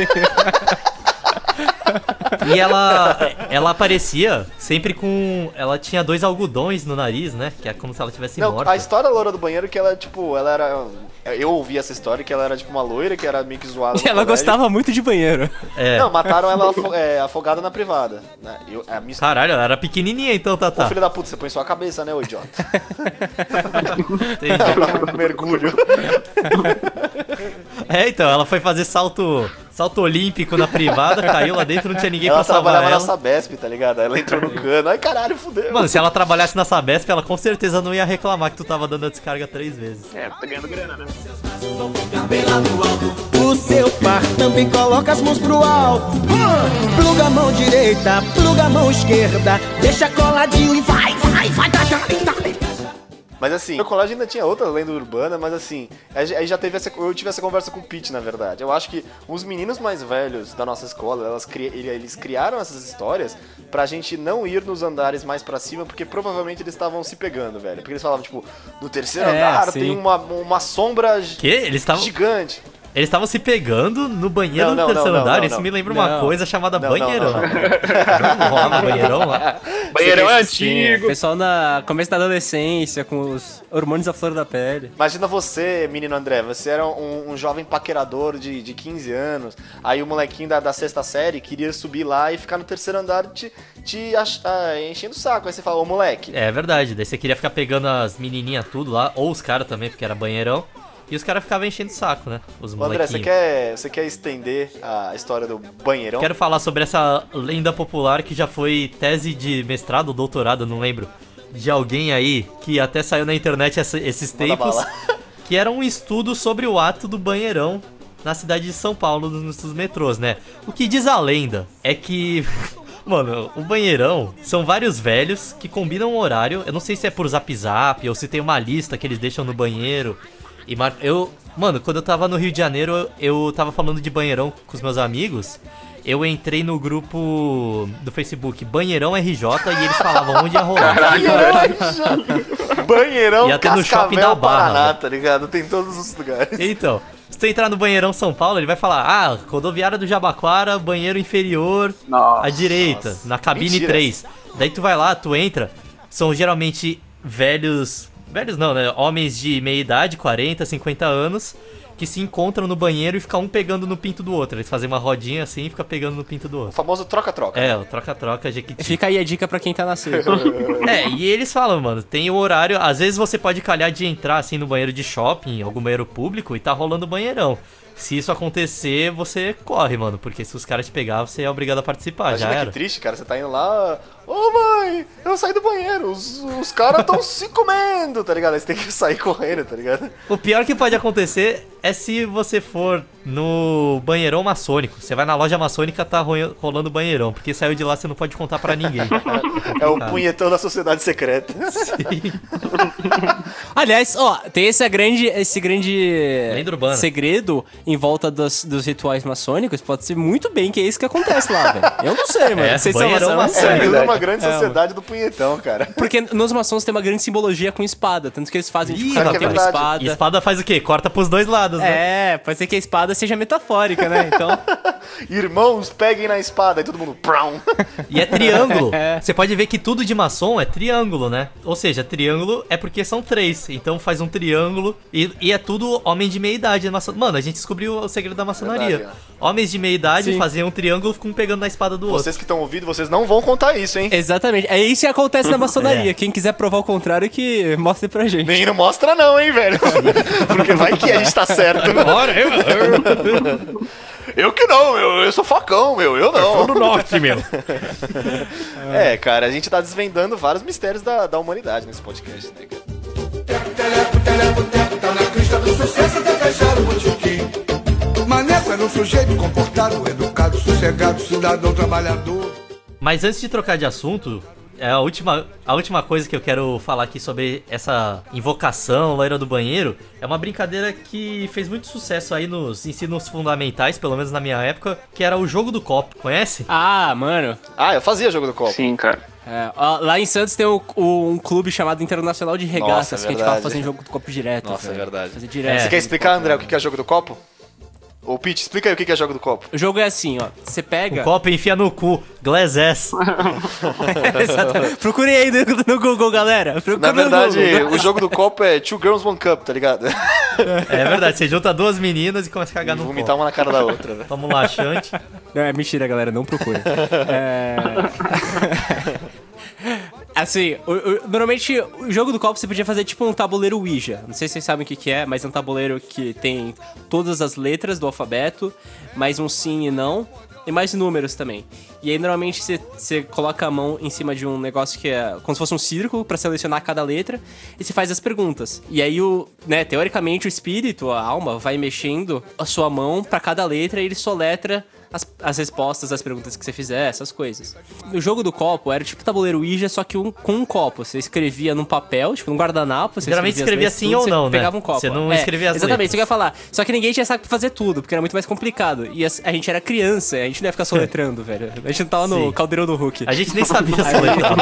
E ela, ela aparecia sempre com. Ela tinha dois algodões no nariz, né? Que é como se ela tivesse Não, morta. a história da loura do banheiro é que ela, tipo, ela era. Eu ouvi essa história que ela era, tipo, uma loira que era meio que zoada. E <laughs> ela colégio. gostava muito de banheiro. É. Não, mataram ela afo- é, afogada na privada. né? Eu, a minha Caralho, ela era pequenininha então, Ô, Tata. filho da puta, você põe sua cabeça, né, ô idiota? <laughs> Entendi. Mergulho. É, então, ela foi fazer salto. Salto olímpico na privada, caiu lá dentro, não tinha ninguém Ela pra salvar trabalhava ela. na Sabesp, tá ligado? Ela entrou no cano. Ai, caralho, fudeu. Mano, se ela trabalhasse na Sabesp, ela com certeza não ia reclamar que tu tava dando a descarga três vezes. É, tá ganhando grana, né? O seu par também coloca as mãos pro alto. Pluga a mão direita, pluga a mão esquerda. Deixa coladinho e vai, vai, vai, dá. Mas assim, no colégio ainda tinha outra lenda urbana, mas assim, aí já teve essa, eu tive essa conversa com o Pete, na verdade. Eu acho que os meninos mais velhos da nossa escola, elas eles criaram essas histórias pra gente não ir nos andares mais pra cima, porque provavelmente eles estavam se pegando, velho. Porque eles falavam, tipo, no terceiro É, andar sim. tem uma, uma sombra Que? Eles estavam. gigante. Eles estavam se pegando no banheiro Não, do não, terceiro não, andar. não, Isso não. me lembra uma Não. coisa chamada banheirão. não, não. Não rolava <laughs> banheirão lá. Banheirão é antigo. pessoal na começo da adolescência, com os hormônios à flor da pele. Imagina você, menino André, você era um, um jovem paquerador de, de 15 anos, aí o molequinho da, da sexta série queria subir lá e ficar no terceiro andar te, te ach- ah, enchendo o saco. Aí você fala, ô moleque, É verdade. Daí você queria ficar pegando as menininhas tudo lá, ou os caras também, porque era banheirão. E os caras ficavam enchendo o saco, né? Os André, você quer, você quer estender a história do banheirão? Quero falar sobre essa lenda popular que já foi tese de mestrado ou doutorado, não lembro. De alguém aí que até saiu na internet essa- esses tempos. <laughs> Que era um estudo sobre o ato do banheirão na cidade de São Paulo, nos, nos metrôs, né? O que diz a lenda é que. <laughs> Mano, o banheirão são vários velhos que combinam um horário. Eu não sei se é por zap zap ou se tem uma lista que eles deixam no banheiro. E mar... eu. Mano, quando eu tava no Rio de Janeiro, eu, tava falando de banheirão com os meus amigos. Eu entrei no grupo do Facebook Banheirão RJ e eles falavam onde ia rolar. Banheirão Ia ter no shopping da Barra, Paraná, tá ligado? Tem em todos os lugares. Então, se tu entrar no banheirão São Paulo, ele vai falar: Ah, rodoviária do Jabaquara, banheiro inferior Nossa. à direita, na cabine Mentira. 3. Daí tu vai lá, tu entra, são geralmente velhos. Velhos não, né? Homens de meia idade, 40, 50 anos, que se encontram no banheiro e ficam um pegando no pinto do outro. Eles fazem uma rodinha assim e ficam pegando no pinto do O outro. famoso troca-troca. É, o troca-troca, Jequiti. Fica aí a dica pra quem tá na seca. <laughs> É, e eles falam, mano, tem o horário. Às vezes você pode calhar de entrar assim no banheiro de shopping, algum banheiro público, e tá rolando banheirão. Se isso acontecer, você corre, mano, porque se os caras te pegar, você é obrigado a participar, já Imagina que era. triste, cara. Você tá indo lá. Ô mãe, eu saí do banheiro. Os, os caras tão se <laughs> comendo, tá ligado? Aí você tem que sair correndo, tá ligado? O pior que pode acontecer é se você for no banheirão maçônico. Você vai na loja maçônica, tá ro- rolando banheirão, porque saiu de lá você não pode contar pra ninguém. <laughs> É o punhetão da sociedade secreta. <laughs> Aliás, ó, tem esse grande, esse grande segredo em volta dos, dos rituais maçônicos. Pode ser muito bem que é isso que acontece lá, velho. Eu não sei, mano. É, Vocês são maçons, É, uma grande É, sociedade do punhetão, cara. Porque nos maçons tem uma grande simbologia com espada. Tanto que eles fazem, tipo, Ih, um que é tem uma verdade. espada. E espada faz o quê? Corta pros dois lados, né? É, pode ser que a espada seja metafórica, né? Então, <laughs> Irmãos, peguem na espada. Aí todo mundo. Brown. <laughs> E é triângulo. <laughs> É. Você pode ver que tudo de maçom é triângulo, né? Ou seja, triângulo é porque são três. Então faz um triângulo. E, e é tudo homem de meia idade. Mano, a gente descobriu o segredo da maçonaria. Verdade, Homens de meia idade Sim. faziam um triângulo com um pegando na espada do outro. Vocês que estão ouvindo, vocês não vão contar isso, hein? exatamente. É isso que acontece na maçonaria. É. Quem quiser provar o contrário, que mostre pra gente. Nem não mostra, não, hein, velho? Porque vai que a gente tá certo. Eu que não, meu, eu sou facão, meu, eu não. No norte, meu. É, cara, a gente tá desvendando vários mistérios da, da humanidade nesse podcast, né, cara? Maneco era um sujeito comportado, educado, sossegado, cidadão trabalhador. Mas antes de trocar de assunto, é a última, a última coisa que eu quero falar aqui sobre essa invocação loira do banheiro é uma brincadeira que fez muito sucesso aí nos ensinos fundamentais, pelo menos na minha época, que era o jogo do copo. Conhece? Ah, mano. Ah, eu fazia jogo do copo. Sim, cara. É, ó, lá em Santos tem o- o- um clube chamado Internacional de Regaças, Nossa, é que a gente verdade. fazendo jogo do copo direto. Nossa, é velho. verdade. Fazer direto. Você quer explicar, André, o que que é jogo do copo? Ô, Pete, explica aí o que é jogo do copo. O jogo é assim, ó. Você pega. O copo enfia no cu, Glass ass. <laughs> <laughs> Procurem aí no, no Google, galera. Na no verdade, Google. o jogo do copo é Two Girls One Cup, tá ligado? É verdade, você junta duas meninas e começa a cagar no Vomitar copo. uma na cara da outra, né? Toma um laxante. Não, é mentira, galera, não procura. é... <laughs> assim, o- o- normalmente o jogo do copo você podia fazer tipo um tabuleiro Ouija. Não sei se vocês sabem o que, que é, mas é um tabuleiro que tem todas as letras do alfabeto, mais um sim e não, e mais números também. E aí normalmente você, coloca a mão em cima de um negócio que é como se fosse um círculo pra selecionar cada letra e você faz as perguntas. E aí o, né, teoricamente o espírito, a alma vai mexendo a sua mão pra cada letra e ele soletra as, as respostas às perguntas que você fizer, essas coisas. No jogo do copo era tipo tabuleiro Ouija, só que um, com um copo. Você escrevia num papel, tipo num guardanapo. Você Geralmente escrevia as escrevia letras, sim tudo, ou não, né? Pegava um copo. Você não É, escrevia as Exatamente, letras. isso que eu ia falar. Só que ninguém tinha saco pra fazer tudo, porque era muito mais complicado. E as- a, gente era criança, a gente não ia ficar soletrando, <laughs> velho. A gente não tava no Sim. caldeirão do Hulk. A gente nem sabia <laughs> na verdade.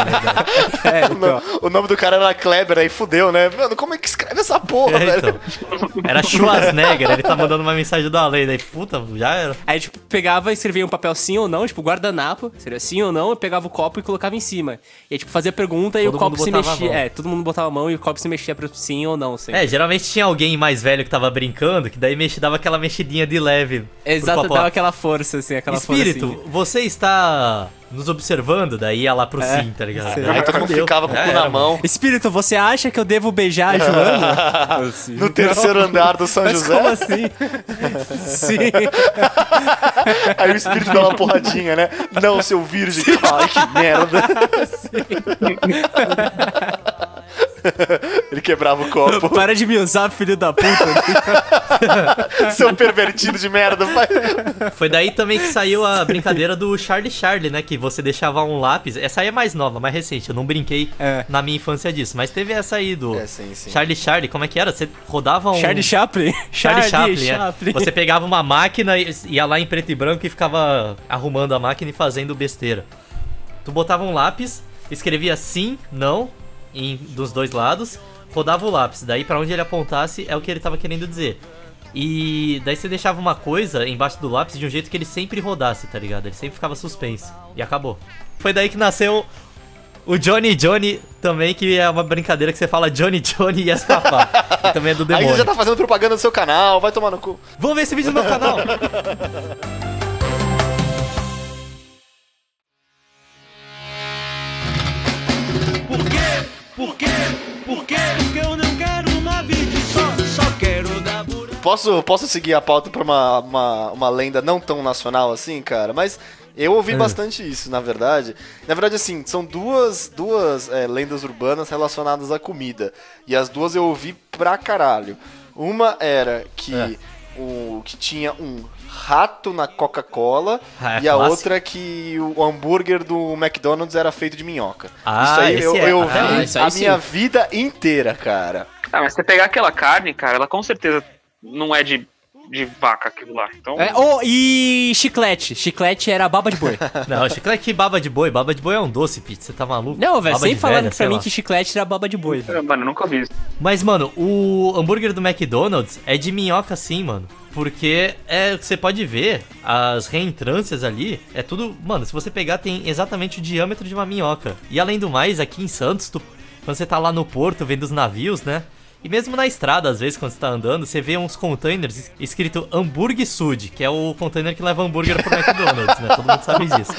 É, O então. O nome do cara era Kleber, aí fudeu, né? Mano, como é que escreve essa porra, É, velho? então. Era Schwarzenegger, ele tá mandando uma mensagem do além, daí, puta, já era. Aí, tipo, pegava e escrevia um papel sim ou não, tipo, guardanapo, seria sim ou não, eu pegava o copo e colocava em cima. E aí, tipo, fazia pergunta e Todo o copo se mexia. É, todo mundo botava a mão e o copo se mexia pro sim ou não, sempre. É, geralmente tinha alguém mais velho que tava brincando, que daí mexe, dava aquela mexidinha de leve. Exato, dava aquela força, assim, aquela Espírito, força. você está nos observando? Daí ia lá pro É, sim, tá ligado? sim. Daí Aí todo mundo ficava com o cu era, na mão. Espírito, você acha que eu devo beijar a Joana? <laughs> Assim, No terceiro andar do São Mas José. como assim? Sim. Aí o espírito dá uma porradinha, né? Não, seu virgem. Ai, que merda. <laughs> Ele quebrava o copo. <laughs> Para de me usar, filho da puta. <laughs> Seu pervertido de merda. Vai. Foi daí também que saiu a brincadeira do Charlie Charlie, né? Que você deixava um lápis. Essa aí é mais nova, mais recente. Eu não brinquei É. na minha infância disso. Mas teve essa aí do É, sim, sim. Charlie Charlie. Como é que era? Você rodava um. Charlie Chaplin? Charlie Chaplin, é. Chaplin. Você pegava uma máquina, e ia lá em preto e branco e ficava arrumando a máquina e fazendo besteira. Tu botava um lápis, escrevia sim, não, em, dos dois lados, rodava o lápis. Daí pra onde ele apontasse é o que ele tava querendo dizer. E daí você deixava uma coisa embaixo do lápis de um jeito que ele sempre rodasse, tá ligado? Ele sempre ficava suspenso. E acabou. Foi daí que nasceu o Johnny Johnny também, que é uma brincadeira que você fala Johnny Johnny e escapar. que <laughs> também é do Aí demônio. você já tá fazendo propaganda do seu canal, vai tomar no cu. Vamos ver esse vídeo no meu canal. <laughs> Por quê? Por quê? Porque eu não quero uma beat só, só quero dar buraco. Posso, posso seguir a pauta pra uma, uma, uma lenda não tão nacional assim, cara? Mas eu ouvi bastante isso, na verdade. Na verdade, assim, são duas, duas é, lendas urbanas relacionadas à comida. E as duas eu ouvi pra caralho. Uma era que, É. o, que tinha um rato na Coca-Cola Ah, é e a clássico. outra que o hambúrguer do McDonald's era feito de minhoca. Ah, isso aí esse eu, é. eu Ah, aí a sim. minha vida inteira, cara. Ah, mas você pegar aquela carne, cara, ela com certeza não é de, de vaca aquilo lá. Então, É, oh, e chiclete. Chiclete era baba de boi. <laughs> Não, chiclete que baba de boi. Baba de boi é um doce, Pete. Você tá maluco? Não, velho, sem velha, pra mim lá. que chiclete era baba de boi. mano, eu nunca vi isso. Mas, mano, o hambúrguer do McDonald's é de minhoca sim, mano. Porque é você pode ver, as reentrâncias ali, é tudo. Mano, se você pegar, tem exatamente o diâmetro de uma minhoca. E além do mais, aqui em Santos, tu, quando você tá lá no porto vendo os navios, né? E mesmo na estrada, às vezes, quando você tá andando, você vê uns containers es- escrito Hambúrguer Sud, que é o container que leva hambúrguer pro McDonald's, né? Todo mundo sabe disso.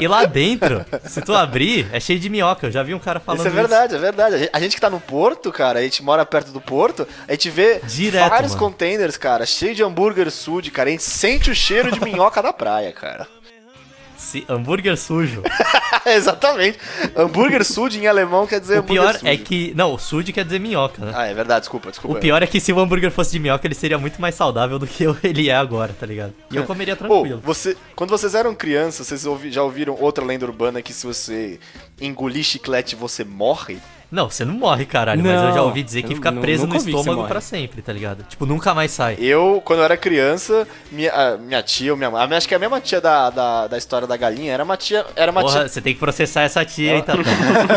E lá dentro, se tu abrir, é cheio de minhoca. Eu já vi um cara falando Isso é verdade, é verdade. A gente, a gente que tá no porto, cara, a gente mora perto do porto, a gente vê Direto, vários mano. containers, cara, cheio de hambúrguer sud, cara. A gente sente o cheiro de minhoca da praia, cara. Se, hambúrguer sujo. <laughs> Exatamente. Hambúrguer sud em alemão quer dizer O hambúrguer pior sujo. é que. Não, o sud quer dizer minhoca, né? Ah, é verdade, desculpa, desculpa. O pior é que se o hambúrguer fosse de minhoca, ele seria muito mais saudável do que <laughs> ele é agora, tá ligado? E eu comeria Ô, tranquilo. você, quando vocês eram crianças, vocês ouvi- já ouviram outra lenda urbana que se você engolir chiclete você morre? Não, você não morre, caralho, mas eu já Não, ouvi dizer que fica preso no estômago pra sempre, tá ligado? Tipo, nunca mais sai. Eu, quando eu era criança, minha, minha tia, ou minha mãe, acho que a mesma tia da, da, da história da galinha, era uma tia, era uma Porra, tia você tem que processar essa tia, hein? <laughs>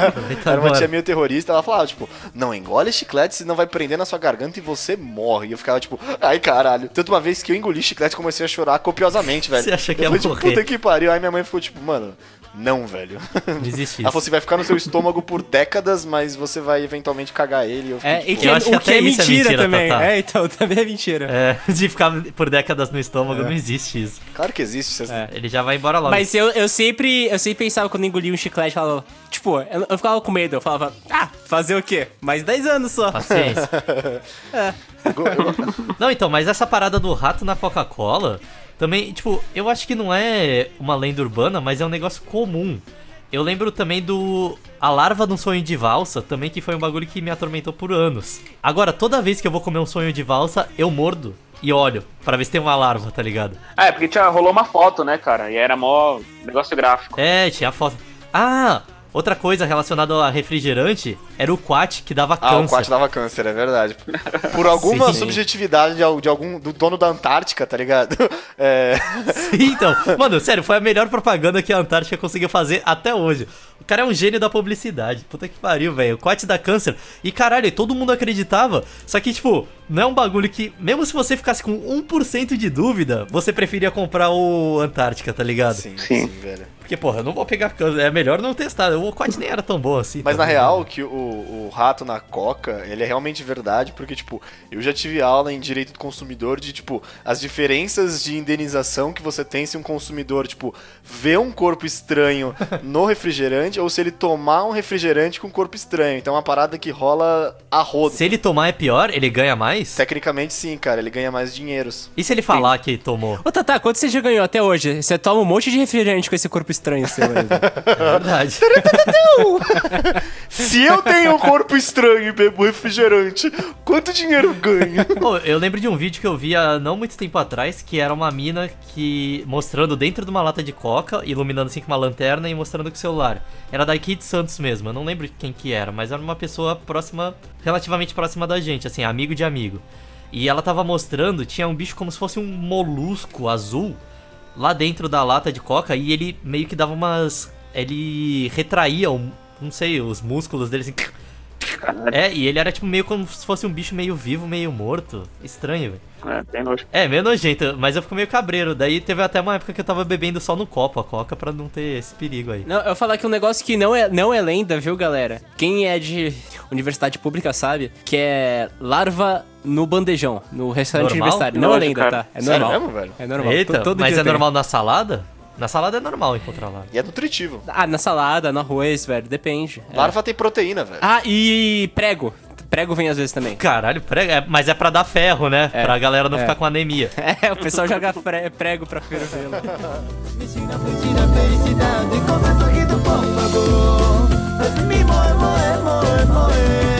Aproveita Era uma tia meio terrorista, ela falava, tipo, não engole chiclete, senão vai prender na sua garganta e você morre. E eu ficava, tipo, ai caralho. Tanto uma vez que eu engoli chiclete, comecei a chorar copiosamente, velho. Você acha que eu falei, tipo, puta que pariu. Aí minha mãe ficou, tipo, mano, não, velho. Não existe <laughs> Ela isso. falou assim, vai ficar no seu estômago por décadas, mas você vai eventualmente cagar ele. E eu fiquei, É, e que Eu é- acho que o que até é isso é mentira, mentira, também. Tatá. É, então, <laughs> também é mentira. É, <laughs> de ficar por décadas no estômago, não existe isso. claro que existe. Vocês... É. Ele já vai embora logo. Mas eu, eu sempre eu sempre pensava quando engolia um chiclete, eu falava, tipo, eu, eu ficava com medo, eu falava, ah, fazer o quê? Mais 10 anos só. Paciência. Não, então, mas essa parada do rato na Coca-Cola também, tipo, eu acho que não é uma lenda urbana, mas é um negócio comum. Eu lembro também do A Larva de um Sonho de Valsa, também que foi um bagulho que me atormentou por anos. Agora, toda vez que eu vou comer um sonho de valsa, eu mordo e olho pra ver se tem uma larva, tá ligado? Ah, é porque tinha, rolou uma foto, né, cara? E era mó negócio gráfico. É, tinha foto. Ah, outra coisa relacionada a refrigerante era o quat que dava Ah, o câncer. quarto dava câncer, é verdade. Por alguma Sim. subjetividade de, de algum do dono da Antártica, tá ligado? <laughs> É, Sim, então, mano, sério, foi a melhor propaganda que a Antártica conseguiu fazer até hoje. O cara é um gênio da publicidade. Puta que pariu, velho. O Quat da câncer. E caralho, todo mundo acreditava. Só que, tipo, não é um bagulho que, mesmo se você ficasse com 1% de dúvida, você preferia comprar o Antártica, tá ligado? sim, Sim. sim, velho. Porque, porra, eu não vou pegar câncer. É melhor não testar. O Quat nem era tão bom assim. Mas na também. real, que o, o rato na coca, ele é realmente verdade, porque, tipo, eu já tive aula em direito do consumidor de, tipo, as diferenças de indenização que você tem se um consumidor, tipo, vê um corpo estranho <laughs> no refrigerante ou se ele tomar um refrigerante com corpo estranho. Então é uma parada que rola a rodo. Se ele tomar é pior, ele ganha mais? Tecnicamente, sim, cara, ele ganha mais dinheiros. E se ele falar que tomou? Ô, Tata, quanto você já ganhou até hoje? Você toma um monte de refrigerante com esse corpo estranho seu. né? <laughs> É verdade. Se eu tenho um corpo estranho e bebo refrigerante, quanto dinheiro eu ganho? <laughs> Pô, eu lembro de um vídeo que eu vi há não muito tempo atrás, que era uma mina que mostrando dentro de uma lata de coca, iluminando assim com uma lanterna e mostrando com o celular. Era da Kid Santos mesmo, eu não lembro quem que era, mas era uma pessoa próxima, relativamente próxima da gente, assim, amigo de amigo. E ela tava mostrando, tinha um bicho como se fosse um molusco azul lá dentro da lata de coca e ele meio que dava umas. Ele retraía, um, não sei, os músculos dele assim. <laughs> É, e ele era tipo meio como se fosse um bicho meio vivo, meio morto. Estranho, velho. É, bem nojo. É, meio nojento, mas eu fico meio cabreiro. Daí teve até uma época que eu tava bebendo só no copo a coca pra não ter esse perigo aí. Não, eu vou falar que um negócio que não é, não é lenda, viu, galera? Quem é de universidade pública sabe que é larva no bandejão, no restaurante Normal? universitário. Não é Nojo, lenda, cara. tá? É Sério normal. mesmo, velho? É normal. Eita, To- todo mas dia é tem. normal na salada? Na salada é normal encontrar larva. E é nutritivo. Ah, na salada, no arroz, velho, depende. É. Larva tem proteína, velho. Ah, e prego. Prego vem às vezes também. Caralho, prego, é- mas é pra dar ferro, né? É, pra galera não é. ficar com anemia. <laughs> É, o pessoal joga pre- prego pra fervê-lo. Me ensina a fugir da felicidade com seu sorriso, por favor. Me moe, moe, moe, moe,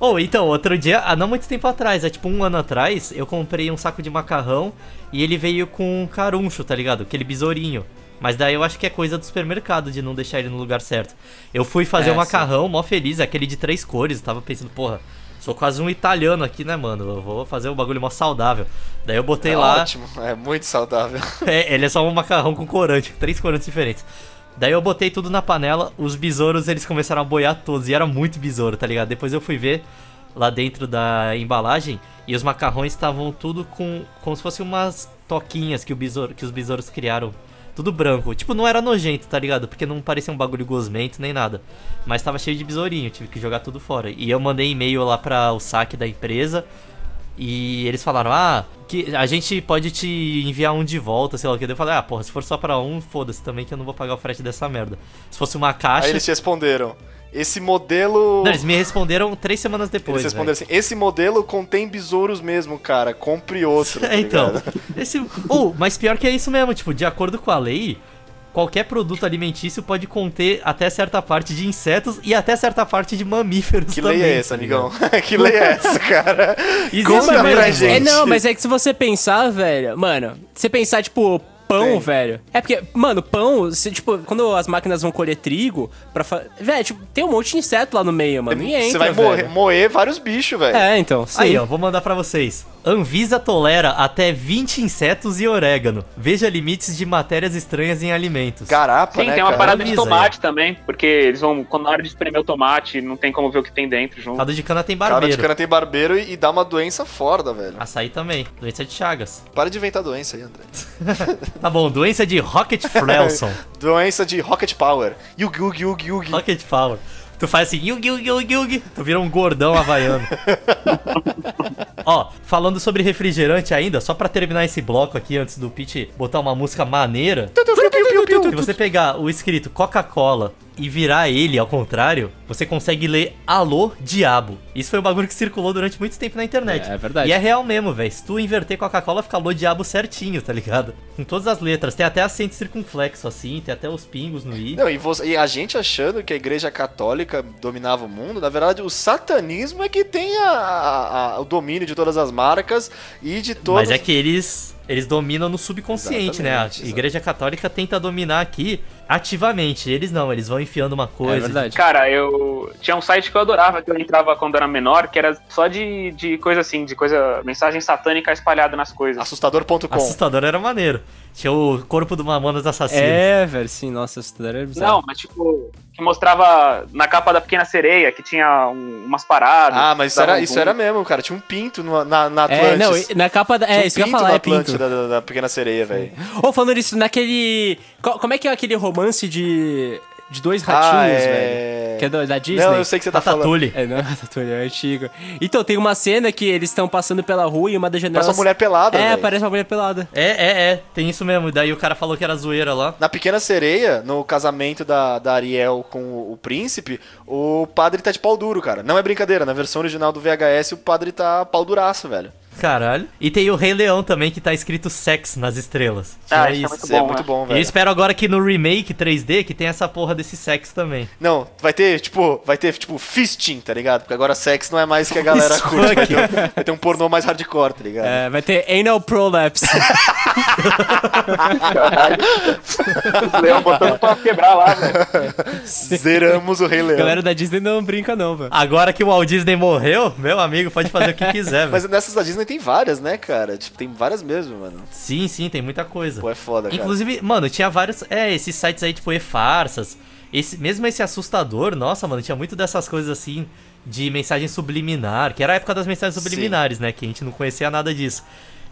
Ou então, outro dia, há não muito tempo atrás, é tipo um ano atrás, eu comprei um saco de macarrão e ele veio com um caruncho, tá ligado? Aquele besourinho. Mas daí eu acho que é coisa do supermercado de não deixar ele no lugar certo. Eu fui fazer É, o macarrão, mó feliz, aquele de três cores. Eu tava pensando, porra, sou quase um italiano aqui, né, mano? Eu vou fazer um bagulho mó saudável. Daí eu botei é lá. ótimo, é muito saudável. <laughs> É, ele é só um macarrão com corante, três corantes diferentes. Daí eu botei tudo na panela, os besouros eles começaram a boiar todos, e era muito besouro, tá ligado? Depois eu fui ver lá dentro da embalagem e os macarrões estavam tudo com como se fossem umas toquinhas que, o besouro, que os besouros criaram Tudo branco. Tipo, não era nojento, tá ligado? Porque não parecia um bagulho gosmento nem nada. Mas tava cheio de besourinho, tive que jogar tudo fora. E eu mandei e-mail lá pra o saque da empresa. E eles falaram, ah, que a gente pode te enviar um de volta, sei lá o que. Eu falei, ah, porra, se for só pra um, foda-se também que eu não vou pagar o frete dessa merda. Se fosse uma caixa. Aí eles te responderam. Esse modelo. Não, eles me responderam três semanas depois. Eles responderam assim: esse modelo contém besouros mesmo, cara. Compre outro. <laughs> tá É, então. Esse. Ou, mas pior que é isso mesmo, tipo, de acordo com a lei, qualquer produto alimentício pode conter até certa parte de insetos e até certa parte de mamíferos Que também. lei é essa, tá ligado? amigão? <laughs> que lei é essa, cara? Existe Conta mesmo, pra mas- gente. É, não, mas é que se você pensar, velho, mano, você pensar, tipo, pão, Tem. velho. É porque, mano, pão, se, tipo, quando as máquinas vão colher trigo, pra fa... Velho, tipo, tem um monte de inseto lá no meio, mano. E entra, Você vai velho. morrer, moer vários bichos, velho. É, então, sim. Aí, ó, vou mandar pra vocês. Anvisa tolera até 20 insetos e orégano. Veja limites de matérias estranhas em alimentos. Garapa, Sim, né, tem uma cara? parada de Avisa aí. tomate também, porque eles vão, quando na hora de espremer o tomate, não tem como ver o que tem dentro junto. Caldo de cana tem Cara de barbeiro. cana tem barbeiro e, e dá uma doença foda, velho. Açaí também. Doença de Chagas. Para de inventar doença aí, André. <laughs> Tá bom, doença de Rocket Frelson. Doença de Rocket Power. Yugi, Yugi, Yugi, Yugi. Rocket Power. Tu faz assim, yugi, yugi, yugi, yugi. Tu vira um gordão havaiano. Ó, falando sobre refrigerante ainda, só pra terminar esse bloco aqui, antes do Pete botar uma música maneira. Se você pegar o escrito Coca-Cola e virar ele ao contrário, você consegue ler Alô Diabo. Isso foi um bagulho que circulou durante muito tempo na internet. É, é verdade. E é real mesmo, velho. Se tu inverter Coca-Cola, fica Alô Diabo certinho, tá ligado? Com todas as letras. Tem até acento circunflexo assim, tem até os pingos no i. Não, e, você- e a gente achando que a igreja católica dominava o mundo, na verdade o satanismo é que tem a- a- a- o domínio de todas as marcas e de todas... Mas é que eles, eles dominam no subconsciente, né? Exatamente, A Igreja Católica tenta dominar aqui ativamente. Eles não, eles vão enfiando uma É coisa. verdade. Cara, eu. Tinha um site que eu adorava, que eu entrava quando era menor, que era só de, de coisa assim, de coisa. mensagem satânica espalhada nas coisas. Assustador.com. Assustador era maneiro. Tinha o corpo do Mamonas Assassino. É, velho, sim, nossa, daí era bizarro. Não, mas tipo, que mostrava na capa da Pequena Sereia, que tinha um- umas paradas. Ah, mas isso era, isso era mesmo, cara. Tinha um pinto no- na, na É, não, na capa da. É, um isso que eu ia falar, na é pinto. Atlântida Da, da Pequena Sereia, velho. Ô, falando isso, naquele. co- Como é que é aquele romance de. De dois ratinhos, Ah, é- velho? Que é da Disney? Não, eu sei que você tá falando. Ratatouille. É, não, <laughs> Ratatouille, é antigo. Então, tem uma cena que eles estão passando pela rua e uma das janelas... Parece uma mulher pelada, É, velho. parece uma mulher pelada. É, é, é. Tem isso mesmo. E daí o cara falou que era zoeira lá. Na Pequena Sereia, no casamento da, da Ariel com o, o príncipe, o padre tá de pau duro, cara. Não é brincadeira, na versão original do VHS o padre tá pau duraço, velho. Caralho. E tem o Rei Leão também, que tá escrito sex nas estrelas. Ah, isso é isso. muito Isso é bom, muito né? bom, E eu velho. espero agora que no remake 3D que tem essa porra desse sex também. Não, vai ter, tipo, vai ter, tipo, fisting, tá ligado? Porque agora sex não é mais que a <laughs> galera curte. Vai ter, vai ter um pornô mais hardcore, tá ligado? É, vai ter anal prolapse. <laughs> Leão botando pra quebrar lá, velho. <laughs> Zeramos o Rei A Leão. galera da Disney não brinca não, velho. Agora que o Walt Disney morreu, meu amigo, pode fazer o que quiser, velho. Mas nessas da Disney tem várias, né, cara? Tipo, tem várias mesmo, mano. Sim, sim, tem muita coisa. Pô, é foda, cara. Inclusive, mano, tinha vários. É, esses sites aí, tipo, e-farsas. Esse, mesmo esse assustador, nossa, mano, tinha muito dessas coisas assim de mensagem subliminar, que era a época das mensagens subliminares, né? Que a gente não conhecia nada disso.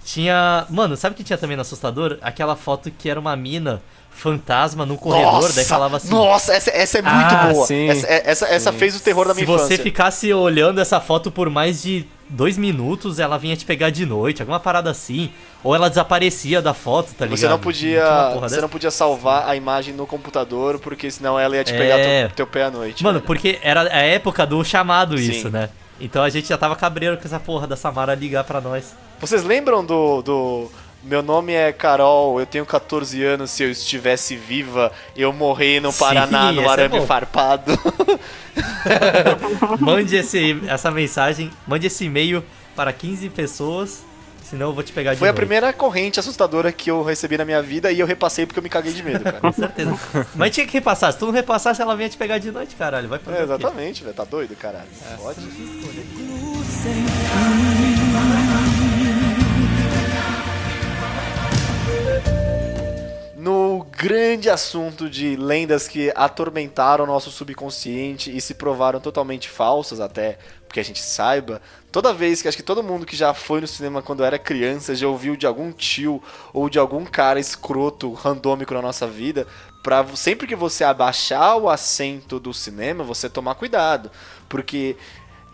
Tinha. Mano, sabe o que tinha também no assustador? Aquela foto que era uma mina fantasma no corredor, Nossa, daí falava assim. Nossa, essa, essa é muito Ah, boa. sim. Essa, é- essa, essa fez o terror da Se minha você infância. ficasse olhando essa foto por mais de dois minutos, ela vinha te pegar de noite, alguma parada assim. Ou ela desaparecia da foto, tá ligado? Você não podia, você não podia salvar a imagem no computador, porque senão ela ia te É. pegar teu, teu pé à noite. Mano, porque era a época do chamado Sim. isso, né? Então a gente já tava cabreiro com essa porra da Samara ligar pra nós. Vocês lembram do, do Meu nome é Carol, eu tenho 14 anos, se eu estivesse viva, eu morri no Sim, Paraná, no esse é arame bom. farpado. <laughs> Mande esse, essa mensagem, mande esse e-mail para 15 pessoas, senão eu vou te pegar de Foi a noite. primeira corrente assustadora que eu recebi na minha vida e eu repassei porque eu me caguei de medo, cara. Com certeza. Mas tinha que repassar. Se tu não repassasse, ela vinha te pegar de noite, caralho. Vai fazer É, exatamente, velho. Tá doido, caralho? Pode. No grande assunto de lendas que atormentaram o nosso subconsciente e se provaram totalmente falsas até porque a gente saiba, toda vez que acho que todo mundo que já foi no cinema quando era criança já ouviu de algum tio ou de algum cara escroto, randômico na nossa vida, pra sempre que você abaixar o assento do cinema, você tomar cuidado, porque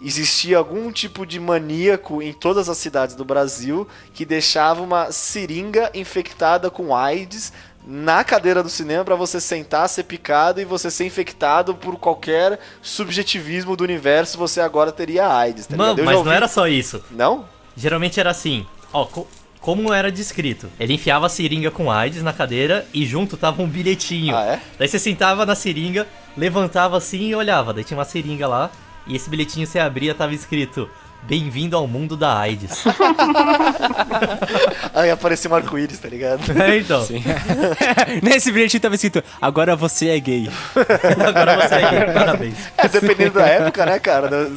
existia algum tipo de maníaco em todas as cidades do Brasil que deixava uma seringa infectada com AIDS na cadeira do cinema pra você sentar, ser picado e você ser infectado por qualquer subjetivismo do universo, você agora teria AIDS, tá Mano, mas já não ouvi- era só isso. Não? Geralmente era assim, ó, co- como era descrito. Ele enfiava a seringa com AIDS na cadeira e junto tava um bilhetinho. Ah, é? Daí você sentava na seringa, levantava assim e olhava. Daí tinha uma seringa lá e esse bilhetinho você abria tava escrito Bem-vindo ao mundo da AIDS. <laughs> Aí apareceu um arco-íris, tá ligado? <laughs> é, então. <laughs> Nesse bilhetinho tava escrito, agora você é gay. Agora você é gay, parabéns. É, dependendo da época, né, cara? Das-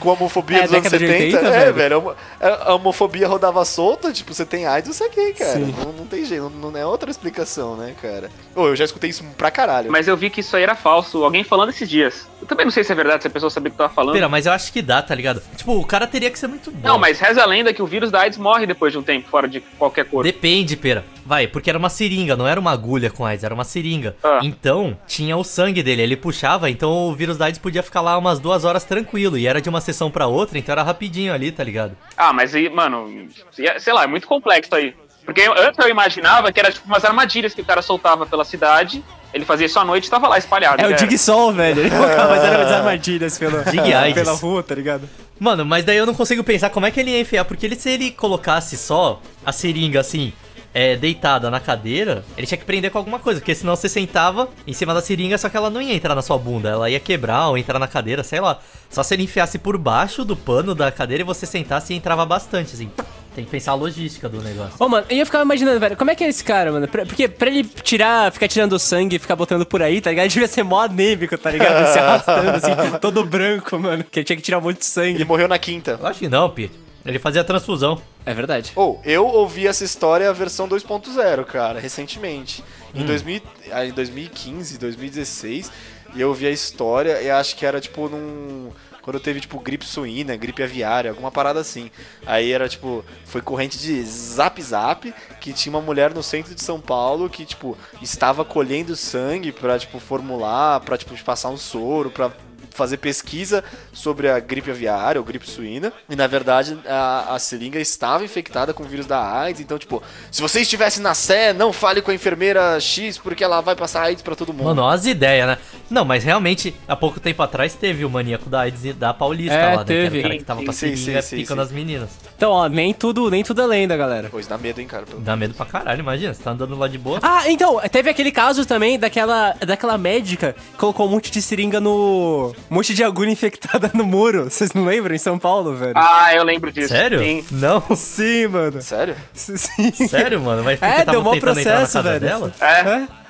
Com a homofobia É, dos anos década de 70, 80, é, velho. a homo- A homofobia rodava solta, tipo, você tem AIDS, você é gay, cara. Não, não tem jeito, não, não é outra explicação, né, cara? Ô, eu já escutei isso pra caralho. Mas eu vi que isso aí era falso. Alguém falando esses dias. Eu também não sei se é verdade, se a pessoa sabia o que tava falando. Pera, mas eu acho que dá, tá ligado? Tipo, o cara teria que ser muito bom. Não, mas reza a lenda que o vírus da AIDS morre depois de um tempo, fora de qualquer corpo. Depende, pera. Vai, porque era uma seringa, não era uma agulha com AIDS, era uma seringa. Ah. Então, tinha o sangue dele, ele puxava, então o vírus da AIDS podia ficar lá umas duas horas tranquilo. E era de uma sessão pra outra, então era rapidinho ali, tá ligado? Ah, mas aí, mano, sei lá, é muito complexo aí. Porque antes eu imaginava que era tipo umas armadilhas que o cara soltava pela cidade, ele fazia isso à noite e tava lá espalhado. É o. Dig Sol, velho. Ele colocava as armadilhas pela rua, tá ligado? Mano, mas daí eu não consigo pensar como é que ele ia enfiar, porque ele, se ele colocasse só a seringa assim, é, deitada na cadeira, ele tinha que prender com alguma coisa, porque senão você sentava em cima da seringa, só que ela não ia entrar na sua bunda, ela ia quebrar ou entrar na cadeira, sei lá. Só se ele enfiasse por baixo do pano da cadeira e você sentasse e entrava bastante, assim. Tem que pensar a logística do negócio. Ô, mano, eu ia ficar imaginando, velho, como é que é esse cara, mano? Pra- porque pra ele tirar, ficar tirando sangue e ficar botando por aí, tá ligado? <laughs> Ele devia ser mó anêmico, tá ligado? Se arrastando, assim, <laughs> todo branco, mano. Que ele tinha que tirar um monte de Ele sangue. morreu na quinta. Eu acho que não, Pete. Ele fazia transfusão. É verdade. Ou, eu ouvi essa história a versão 2.0, cara, recentemente. Em, Hum. 2000, ah, em 2015, 2016, e eu ouvi a história e acho que era tipo num. Quando teve, tipo, gripe suína, gripe aviária, alguma parada assim. Aí era, tipo, foi corrente de zap zap, que tinha uma mulher no centro de São Paulo que, tipo, estava colhendo sangue pra, tipo, formular, pra, tipo, passar um soro, pra fazer pesquisa sobre a gripe aviária ou gripe suína. E na verdade a, a seringa estava infectada com o vírus da AIDS. Então, tipo, se você estivesse na Sé, não fale com a enfermeira X porque ela vai passar AIDS pra todo mundo. Mano, as ideias, né? Não, mas realmente, há pouco tempo atrás teve o maníaco da AIDS da Paulista É, lá, né? teve. Que era o cara que tava com a seringa sim, picando sim. as meninas. Então, ó, nem tudo, nem tudo é lenda, galera. Pois dá medo, hein, cara. Dá medo pra caralho, imagina. Você tá andando lá de boa. Ah, então, teve aquele caso também daquela, daquela médica que colocou um monte de seringa no. Um monte de agulha infectada no muro. Vocês não lembram? Em São Paulo, velho? Ah, eu lembro disso. Sério? Sim. Não. Sim, mano. Sério? Sim. Sério, mano? Mas É, tava deu mó processo, velho. dela? É.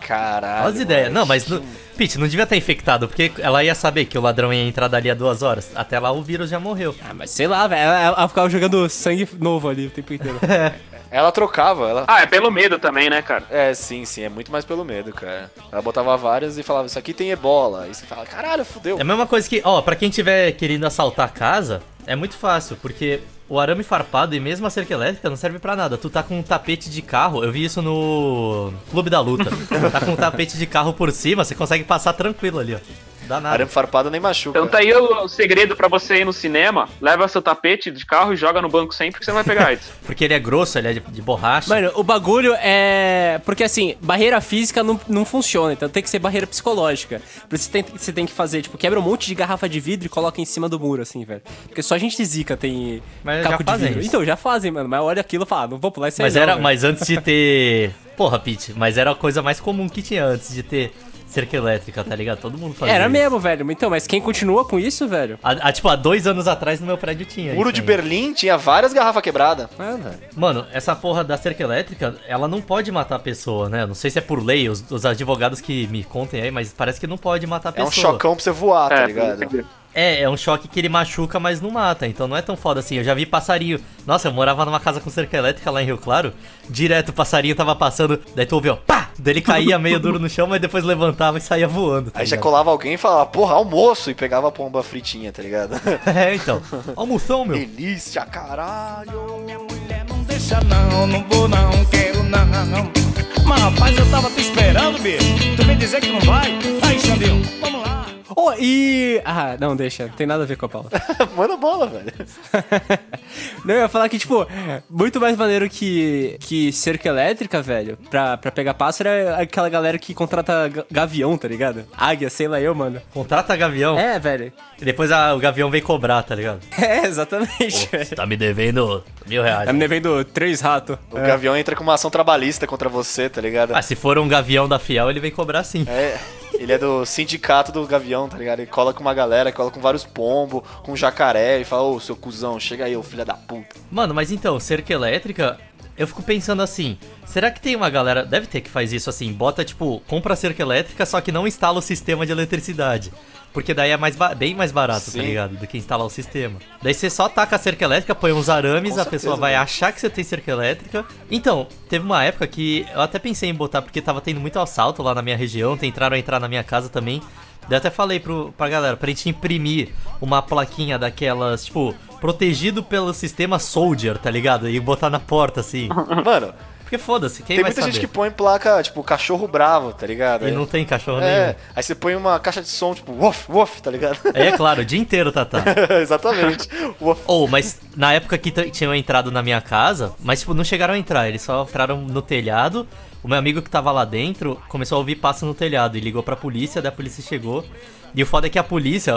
Caralho. Olha as ideias. Não, mas, no... Pete, não devia ter infectado, porque ela ia saber que o ladrão ia entrar dali a duas horas. Até lá o vírus já morreu. Ah, mas sei lá, velho. Ela, ela ficava jogando sangue novo ali o tempo inteiro. <laughs> Ela trocava, ela. Ah, é pelo medo também, né, cara? É, sim, sim, é muito mais pelo medo, cara. Ela botava várias e falava, isso aqui tem ebola. Aí você fala, caralho, fudeu. É a mesma coisa que, ó, pra quem tiver querendo assaltar a casa, é muito fácil, porque o arame farpado e mesmo a cerca elétrica não serve pra nada. Tu tá com um tapete de carro, eu vi isso no Clube da Luta. <laughs> tá com um tapete de carro por cima, você consegue passar tranquilo ali, ó. Dá nada. Arame farpado nem machuca. Então tá aí o, o segredo pra você ir no cinema. Leva seu tapete de carro e joga no banco sempre que você não vai pegar AIDS. <laughs> Porque ele é grosso, ele é de, de borracha. Mano, o bagulho é. Porque assim, barreira física não, não funciona, então tem que ser barreira psicológica. Por isso você tem, você tem que fazer, tipo, quebra um monte de garrafa de vidro e coloca em cima do muro, assim, velho. Porque só a gente zica tem Mas caco já de vidro. isso. Então, já fazem, mano. Mas olha aquilo e fala, ah, não vou pular isso aí Mas não, era, velho. mas antes de ter. Porra, Pete, mas era a coisa mais comum que tinha antes de ter cerca elétrica, tá ligado? Todo mundo fazia. Era isso. mesmo, velho. Então, mas quem continua com isso, velho? Há, há, tipo, há dois anos atrás no meu prédio tinha. Muro isso de ainda. Berlim tinha várias garrafas quebradas. Ah, velho. Mano, essa porra da cerca elétrica, ela não pode matar a pessoa, né? Não sei se é por lei, os, os advogados que me contem aí, mas parece que não pode matar a É um pessoa. chocão pra você voar, tá É, ligado? É, é um choque que ele machuca, mas não mata. Então não é tão foda assim. Eu já vi passarinho. Nossa, eu morava numa casa com cerca elétrica lá em Rio Claro. Direto o passarinho tava passando. Daí tu ouviu, ó, pá! Daí ele caía meio duro no chão, mas depois levantava e saía voando. tá Aí já colava alguém e falava, porra, almoço! E pegava a pomba fritinha, tá ligado? <laughs> É, então. Almoção, meu. Delícia, caralho! mulher não deixa não, não vou não, quero não. Mas rapaz, eu tava te esperando, bicho. Tu vem dizer que não vai? Aí, Xandinho, vamos lá. Oh, e. Ah, não, deixa. Não tem nada a ver com a Paula. <laughs> Manda bola, velho. <laughs> não, eu ia falar que, tipo, muito mais maneiro que, que cerca elétrica, velho, pra, pra pegar pássaro é aquela galera que contrata ga- gavião, tá ligado? Águia, sei lá eu, mano. Contrata gavião. É, velho. E depois a- o gavião vem cobrar, tá ligado? <laughs> É, exatamente, velho. Tá me devendo mil reais. Tá me devendo três ratos. O Gavião entra com uma ação trabalhista contra você, tá ligado? Ah, se for um gavião da Fiel, ele vem cobrar sim. É, ele é do sindicato do Gavião, tá ligado? Ele cola com uma galera, cola com vários pombos, com jacaré e fala, ô, seu cuzão, chega aí, ô filho da puta. Mano, mas então, cerca elétrica, eu fico pensando assim, será que tem uma galera, deve ter que faz isso assim, bota tipo, compra a cerca elétrica, só que não instala o sistema de eletricidade. Porque daí é mais bem mais barato, tá Sim. ligado? Do que instalar o sistema. Daí você só taca a cerca elétrica, põe uns arames, Com a pessoa certeza, vai velho. achar que você tem cerca elétrica. Então, teve uma época que eu até pensei em botar, porque tava tendo muito assalto lá na minha região, tentaram entrar na minha casa também. Eu até falei pro, pra galera, pra gente imprimir uma plaquinha daquelas, tipo, protegido pelo sistema Soldier, tá ligado? E botar na porta, assim. Mano, Porque foda-se, quem tem muita saber? gente que põe placa, tipo, cachorro bravo, tá ligado? E Aí- não tem cachorro É, nenhum. aí você põe uma caixa de som, tipo, wof, wof, tá ligado? É, claro, o dia inteiro, Tata. <laughs> Exatamente. Ou, mas na época que tinham entrado na minha casa, mas tipo, não chegaram a entrar, eles só entraram no telhado. O meu amigo que tava lá dentro começou a ouvir passo no telhado e ligou pra polícia, daí a polícia chegou. E o foda é que a polícia.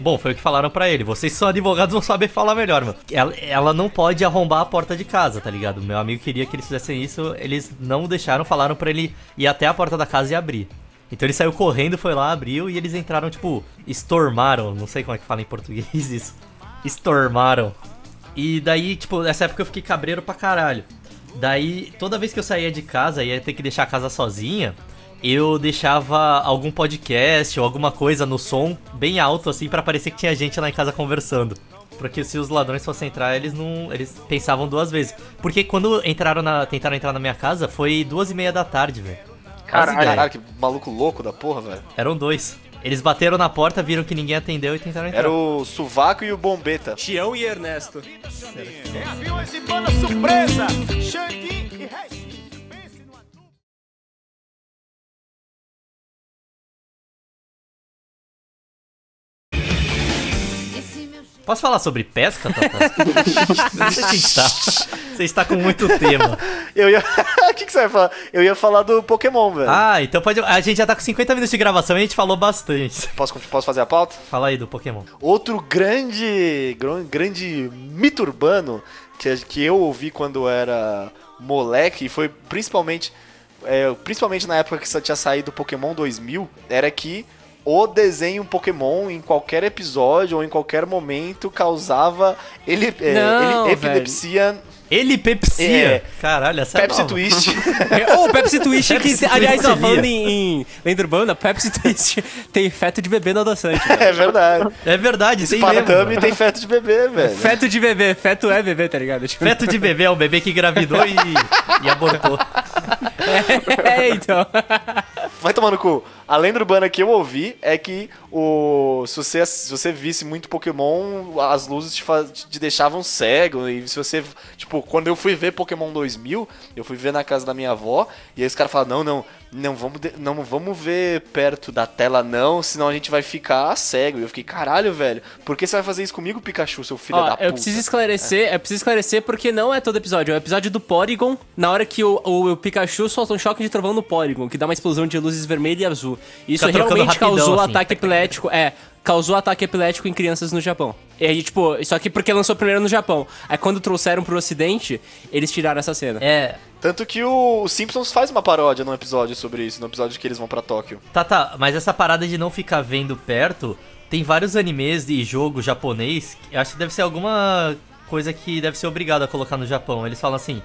Bom, foi o que falaram pra ele. Vocês são advogados, vão saber falar melhor, mano. Ela, ela não pode arrombar a porta de casa, tá ligado? Meu amigo queria que eles fizessem isso, eles não deixaram, falaram pra ele ir até a porta da casa e abrir. Então ele saiu correndo, foi lá, abriu e eles entraram, tipo, estormaram. Não sei como é que fala em português isso. Estormaram. E daí, tipo, nessa época eu fiquei cabreiro pra caralho. Daí, toda vez que eu saía de casa e ia ter que deixar a casa sozinha, eu deixava algum podcast ou alguma coisa no som bem alto, assim, pra parecer que tinha gente lá em casa conversando. Porque se os ladrões fossem entrar, eles não. Eles pensavam duas vezes. Porque quando entraram na. tentaram entrar na minha casa, foi duas e meia da tarde, velho. Caralho, caralho, que maluco louco da porra, velho. Eram dois. Eles bateram na porta, viram que ninguém atendeu e tentaram entrar. Era o Suvaco e o Bombeta. Tião e Ernesto. É aviões e banda surpresa. E Reis. Posso falar sobre pesca, Tata? Está. Você está com muito tema. Eu ia. <laughs> O que, que você vai falar? Eu ia falar do Pokémon, velho. Ah, então pode. A gente já tá com 50 minutos de gravação e a gente falou bastante. Posso, posso fazer a pauta? Fala aí do Pokémon. Outro grande, gr- grande mito urbano que, que eu ouvi quando era moleque, e foi principalmente, é, principalmente na época que só tinha saído o Pokémon 2000, era que o desenho Pokémon em qualquer episódio ou em qualquer momento causava ele, é, Não, ele- epilepsia, Ele Pepsia. É. Caralho, essa é Pepsi nova. Twist. <laughs> Ô, Pepsi Twist, que, Pepsi aliás, Twist ó, falando em, em lenda urbana, Pepsi Twist <laughs> tem feto de bebê no adoçante. velho. é verdade. É verdade, tem mesmo. Tem feto de bebê, velho. Feto de bebê, feto é bebê, tá ligado? Tipo, Feto de bebê é um bebê que engravidou e, e abortou. <laughs> é, então. Vai tomar no cu. A lenda urbana que eu ouvi é que o se você, se você visse muito Pokémon, as luzes te, fa- te deixavam cego. E se você. Tipo, quando eu fui ver Pokémon 2000, eu fui ver na casa da minha avó. E aí os caras falaram: não, não, não vamos, de- não vamos ver perto da tela, não, senão a gente vai ficar cego. E eu fiquei: caralho, velho, por que você vai fazer isso comigo, Pikachu, seu filho Ó, da puta? eu preciso esclarecer, eu preciso esclarecer porque não é todo episódio, é o episódio do Porygon, na hora que o, o, o Pikachu solta um choque de trovão no Porygon, que dá uma explosão de luzes vermelha e azul. Isso Fica realmente rapidão, causou assim. ataque epilético, é, causou ataque epilético em crianças no Japão. E aí, tipo, só que porque lançou primeiro no Japão. Aí quando trouxeram pro ocidente, eles tiraram essa cena. É. Tanto que o, Simpsons faz uma paródia num episódio sobre isso, no episódio que eles vão pra Tóquio. Tá, tá, mas essa parada de não ficar vendo perto, tem vários animes e jogo japonês, que acho que deve ser alguma coisa que deve ser obrigado a colocar no Japão. Eles falam assim: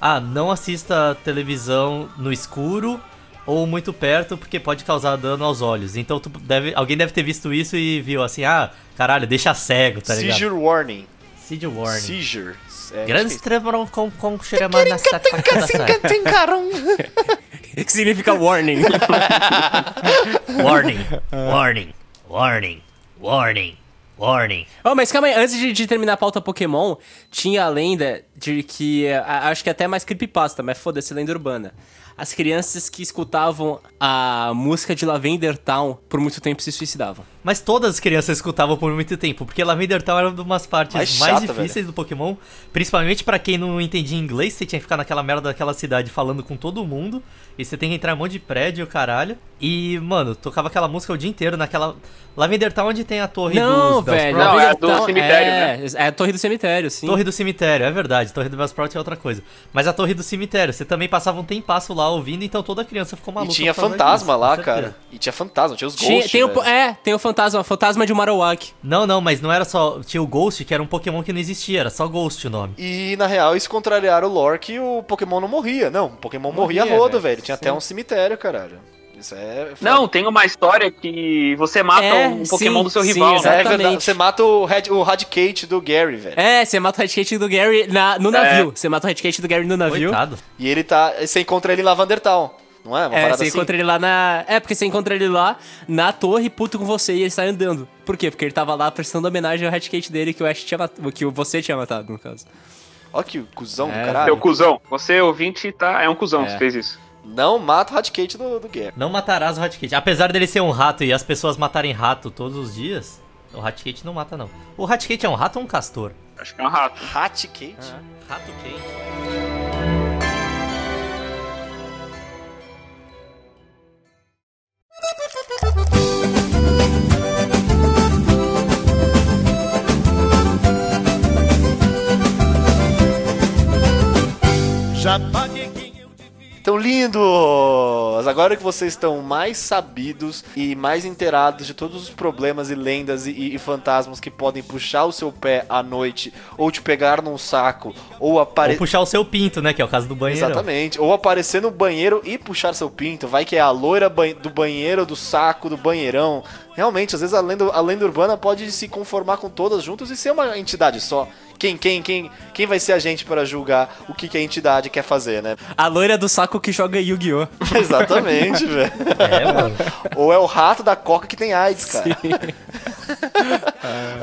ah, não assista televisão no escuro ou muito perto, porque pode causar dano aos olhos. Então tu deve, alguém deve ter visto isso e viu assim, ah, caralho, deixa cego, tá ligado? Seizure warning. Seizure warning. Seizure. É, Grandes tremam com com que- Tem carão. que significa warning. <laughs> Warning, warning, warning, warning, warning. Oh, mas calma aí, antes de, de terminar a pauta Pokémon, tinha a lenda de que. é, a- acho que até mais creepypasta, mas foda-se, lenda urbana. As crianças que escutavam a música de Lavender Town por muito tempo se suicidavam. Mas todas as crianças escutavam por muito tempo, porque Lavender Town era uma das partes Mais mais, chata, difíceis do Pokémon, principalmente pra quem não entendia inglês, você tinha que ficar naquela merda daquela cidade falando com todo mundo, e você tem que entrar em um monte de prédio, caralho. E, mano, tocava aquela música o dia inteiro naquela Lavender Town onde tem a torre Não, dos velho. Não, é do Town cemitério, é, né? É a torre do cemitério, sim. Torre do cemitério, é verdade. Torre do Bellsprout é outra coisa. Mas a torre do cemitério, você também passava um tempasso lá ouvindo, então toda criança ficou E maluca. tinha por causa fantasma disso, lá, cara. E tinha fantasma, tinha os Tinha- ghosts. tem o, velho. é, tem o fantasma, fantasma de Marowak. Não, não, mas não era só. Tinha o Ghost, que era um Pokémon que não existia, era só Ghost o nome. E na real, isso contrariaram o lore que o Pokémon não morria. Não, o Pokémon morria, Morria, rodo, velho. velho. Tinha até um cemitério, caralho. Isso é. Não, tem uma história que você mata É, um Pokémon sim, do seu sim, rival, né? É verdade. Você mata o, Red, o Radicate do Gary, velho. É, você mata o Redkate do Gary na, no navio. Você mata o Redkate do Gary no navio. Coitado. E ele tá. Você encontra ele em Lavender Town. Não é? Uma É, parada você assim. encontra ele lá na. É, porque você encontra ele lá na torre, puto com você, e ele sai andando. Por quê? Porque ele tava lá prestando homenagem ao Redkate dele que o Ash tinha matado. Que o você tinha matado, no caso. Ó que cuzão É, do caralho. cuzão. Você, ouvinte, tá, é um cuzão É. que fez isso. Não mata o Radicate do, do Gary. Não matarás o Raticate. Apesar dele ser um rato e as pessoas matarem rato todos os dias, o Raticate não mata, não. O Raticate é um rato ou um castor? Acho que é um rato. Radicate? Rato quente. Já paguei quem eu Então, lindos! Agora que vocês estão mais sabidos e mais inteirados de todos os problemas e lendas e, e fantasmas que podem puxar o seu pé à noite, ou te pegar num saco, ou Ou aparecer. puxar o seu pinto, né? Que é o caso do banheiro. Exatamente. Ou aparecer no banheiro e puxar seu pinto. Vai que é a loira ban- do banheiro, do saco, do banheirão. Realmente, às vezes a lenda, a lenda urbana pode se conformar com todas juntas e ser uma entidade só. Quem, quem, quem, quem vai ser a gente para julgar o que, que a entidade quer fazer, né? A loira do saco que joga Yu-Gi-Oh! <laughs> Exatamente, <laughs> velho. É, mano. Ou é o rato da coca que tem AIDS, cara.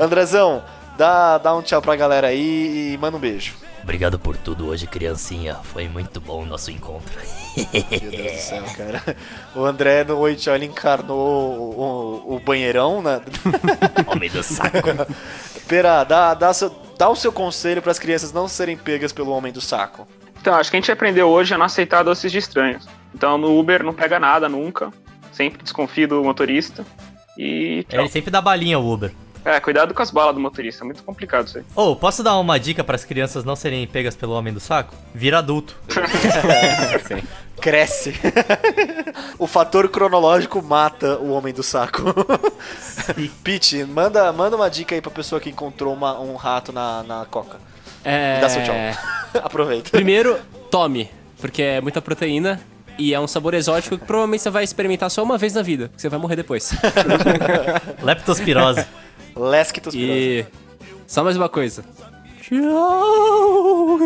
<laughs> Andrezão, dá, dá um tchau pra galera aí e manda um beijo. Obrigado por tudo hoje, criancinha. Foi muito bom o nosso encontro. Meu Deus do céu, <laughs> cara. O André no Oito ele encarnou o, o, o banheirão, né? <laughs> Homem do saco. Pera, dá, dá, seu, dá o seu conselho para as crianças não serem pegas pelo homem do saco. Então, acho que a gente aprendeu hoje a não aceitar doces de estranhos. Então, no Uber não pega nada nunca. Sempre desconfie do motorista. E É, ele sempre dá balinha o Uber. É, cuidado com as balas do motorista. É muito complicado isso aí. Ô, posso dar uma dica para as crianças não serem pegas pelo homem do saco? Vira adulto. <laughs> Cresce. <laughs> o fator cronológico mata o homem do saco. <laughs> Pete, manda, manda uma dica aí pra pessoa que encontrou uma- um rato na, na coca. É... Dá seu tchau. Aproveita. Primeiro, tome, porque é muita proteína e é um sabor exótico que provavelmente você vai experimentar só uma vez na vida, porque você vai morrer depois. Leptospirose. Lesquitospirose. E só mais uma coisa. Tchau.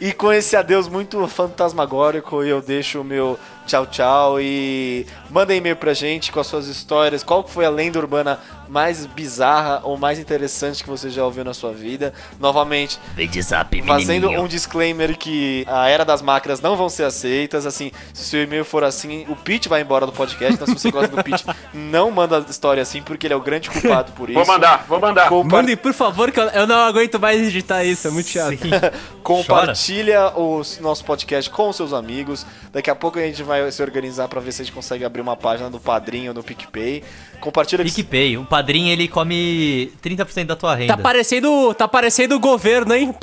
E com esse adeus muito fantasmagórico, eu deixo o meu tchau tchau e manda e-mail pra gente com as suas histórias. Qual foi a lenda urbana mais bizarra ou mais interessante que você já ouviu na sua vida? Novamente, zap, fazendo um disclaimer que a era das máquinas não vão ser aceitas. Assim, se seu e-mail for assim, o Pete vai embora do podcast. Então, se você gosta do Pete, <laughs> não manda história assim, porque ele é o grande culpado por <laughs> isso. Vou mandar, vou mandar. Compa- Mandem, por favor, que eu, não aguento mais editar isso, é muito chato. <laughs> <laughs> Compartilha o nosso podcast com os seus amigos. Daqui a pouco a gente vai se organizar pra ver se a gente consegue abrir uma página do Padrinho no PicPay. Compartilha que PicPay, o padrinho ele come 30% da tua renda. Tá parecendo, tá parecendo o governo, hein?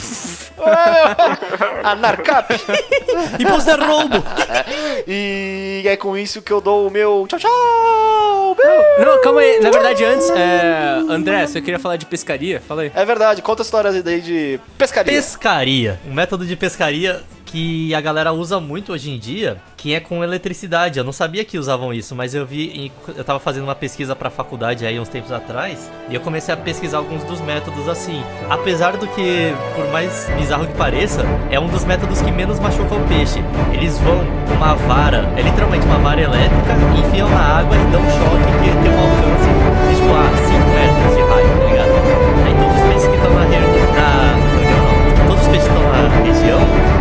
Anarcap. Imposto de roubo! E é com isso que eu dou o meu tchau, tchau. Não, calma aí. Na verdade, antes, é... André, você queria falar de pescaria? Fala aí. É verdade, conta histórias aí de pescaria. Pescaria. Um método de pescaria que a galera usa muito hoje em dia, que é com eletricidade. Eu não sabia que usavam isso, mas eu vi, eu tava fazendo uma pesquisa pra faculdade aí uns tempos atrás, e eu comecei a pesquisar alguns dos métodos assim. Apesar do que, por mais bizarro que pareça, é um dos métodos que menos machuca o peixe. Eles vão com uma vara, é literalmente uma vara elétrica, enfiam na água e dão um choque que tem um alcance Então, todos os peixes estão lá na região.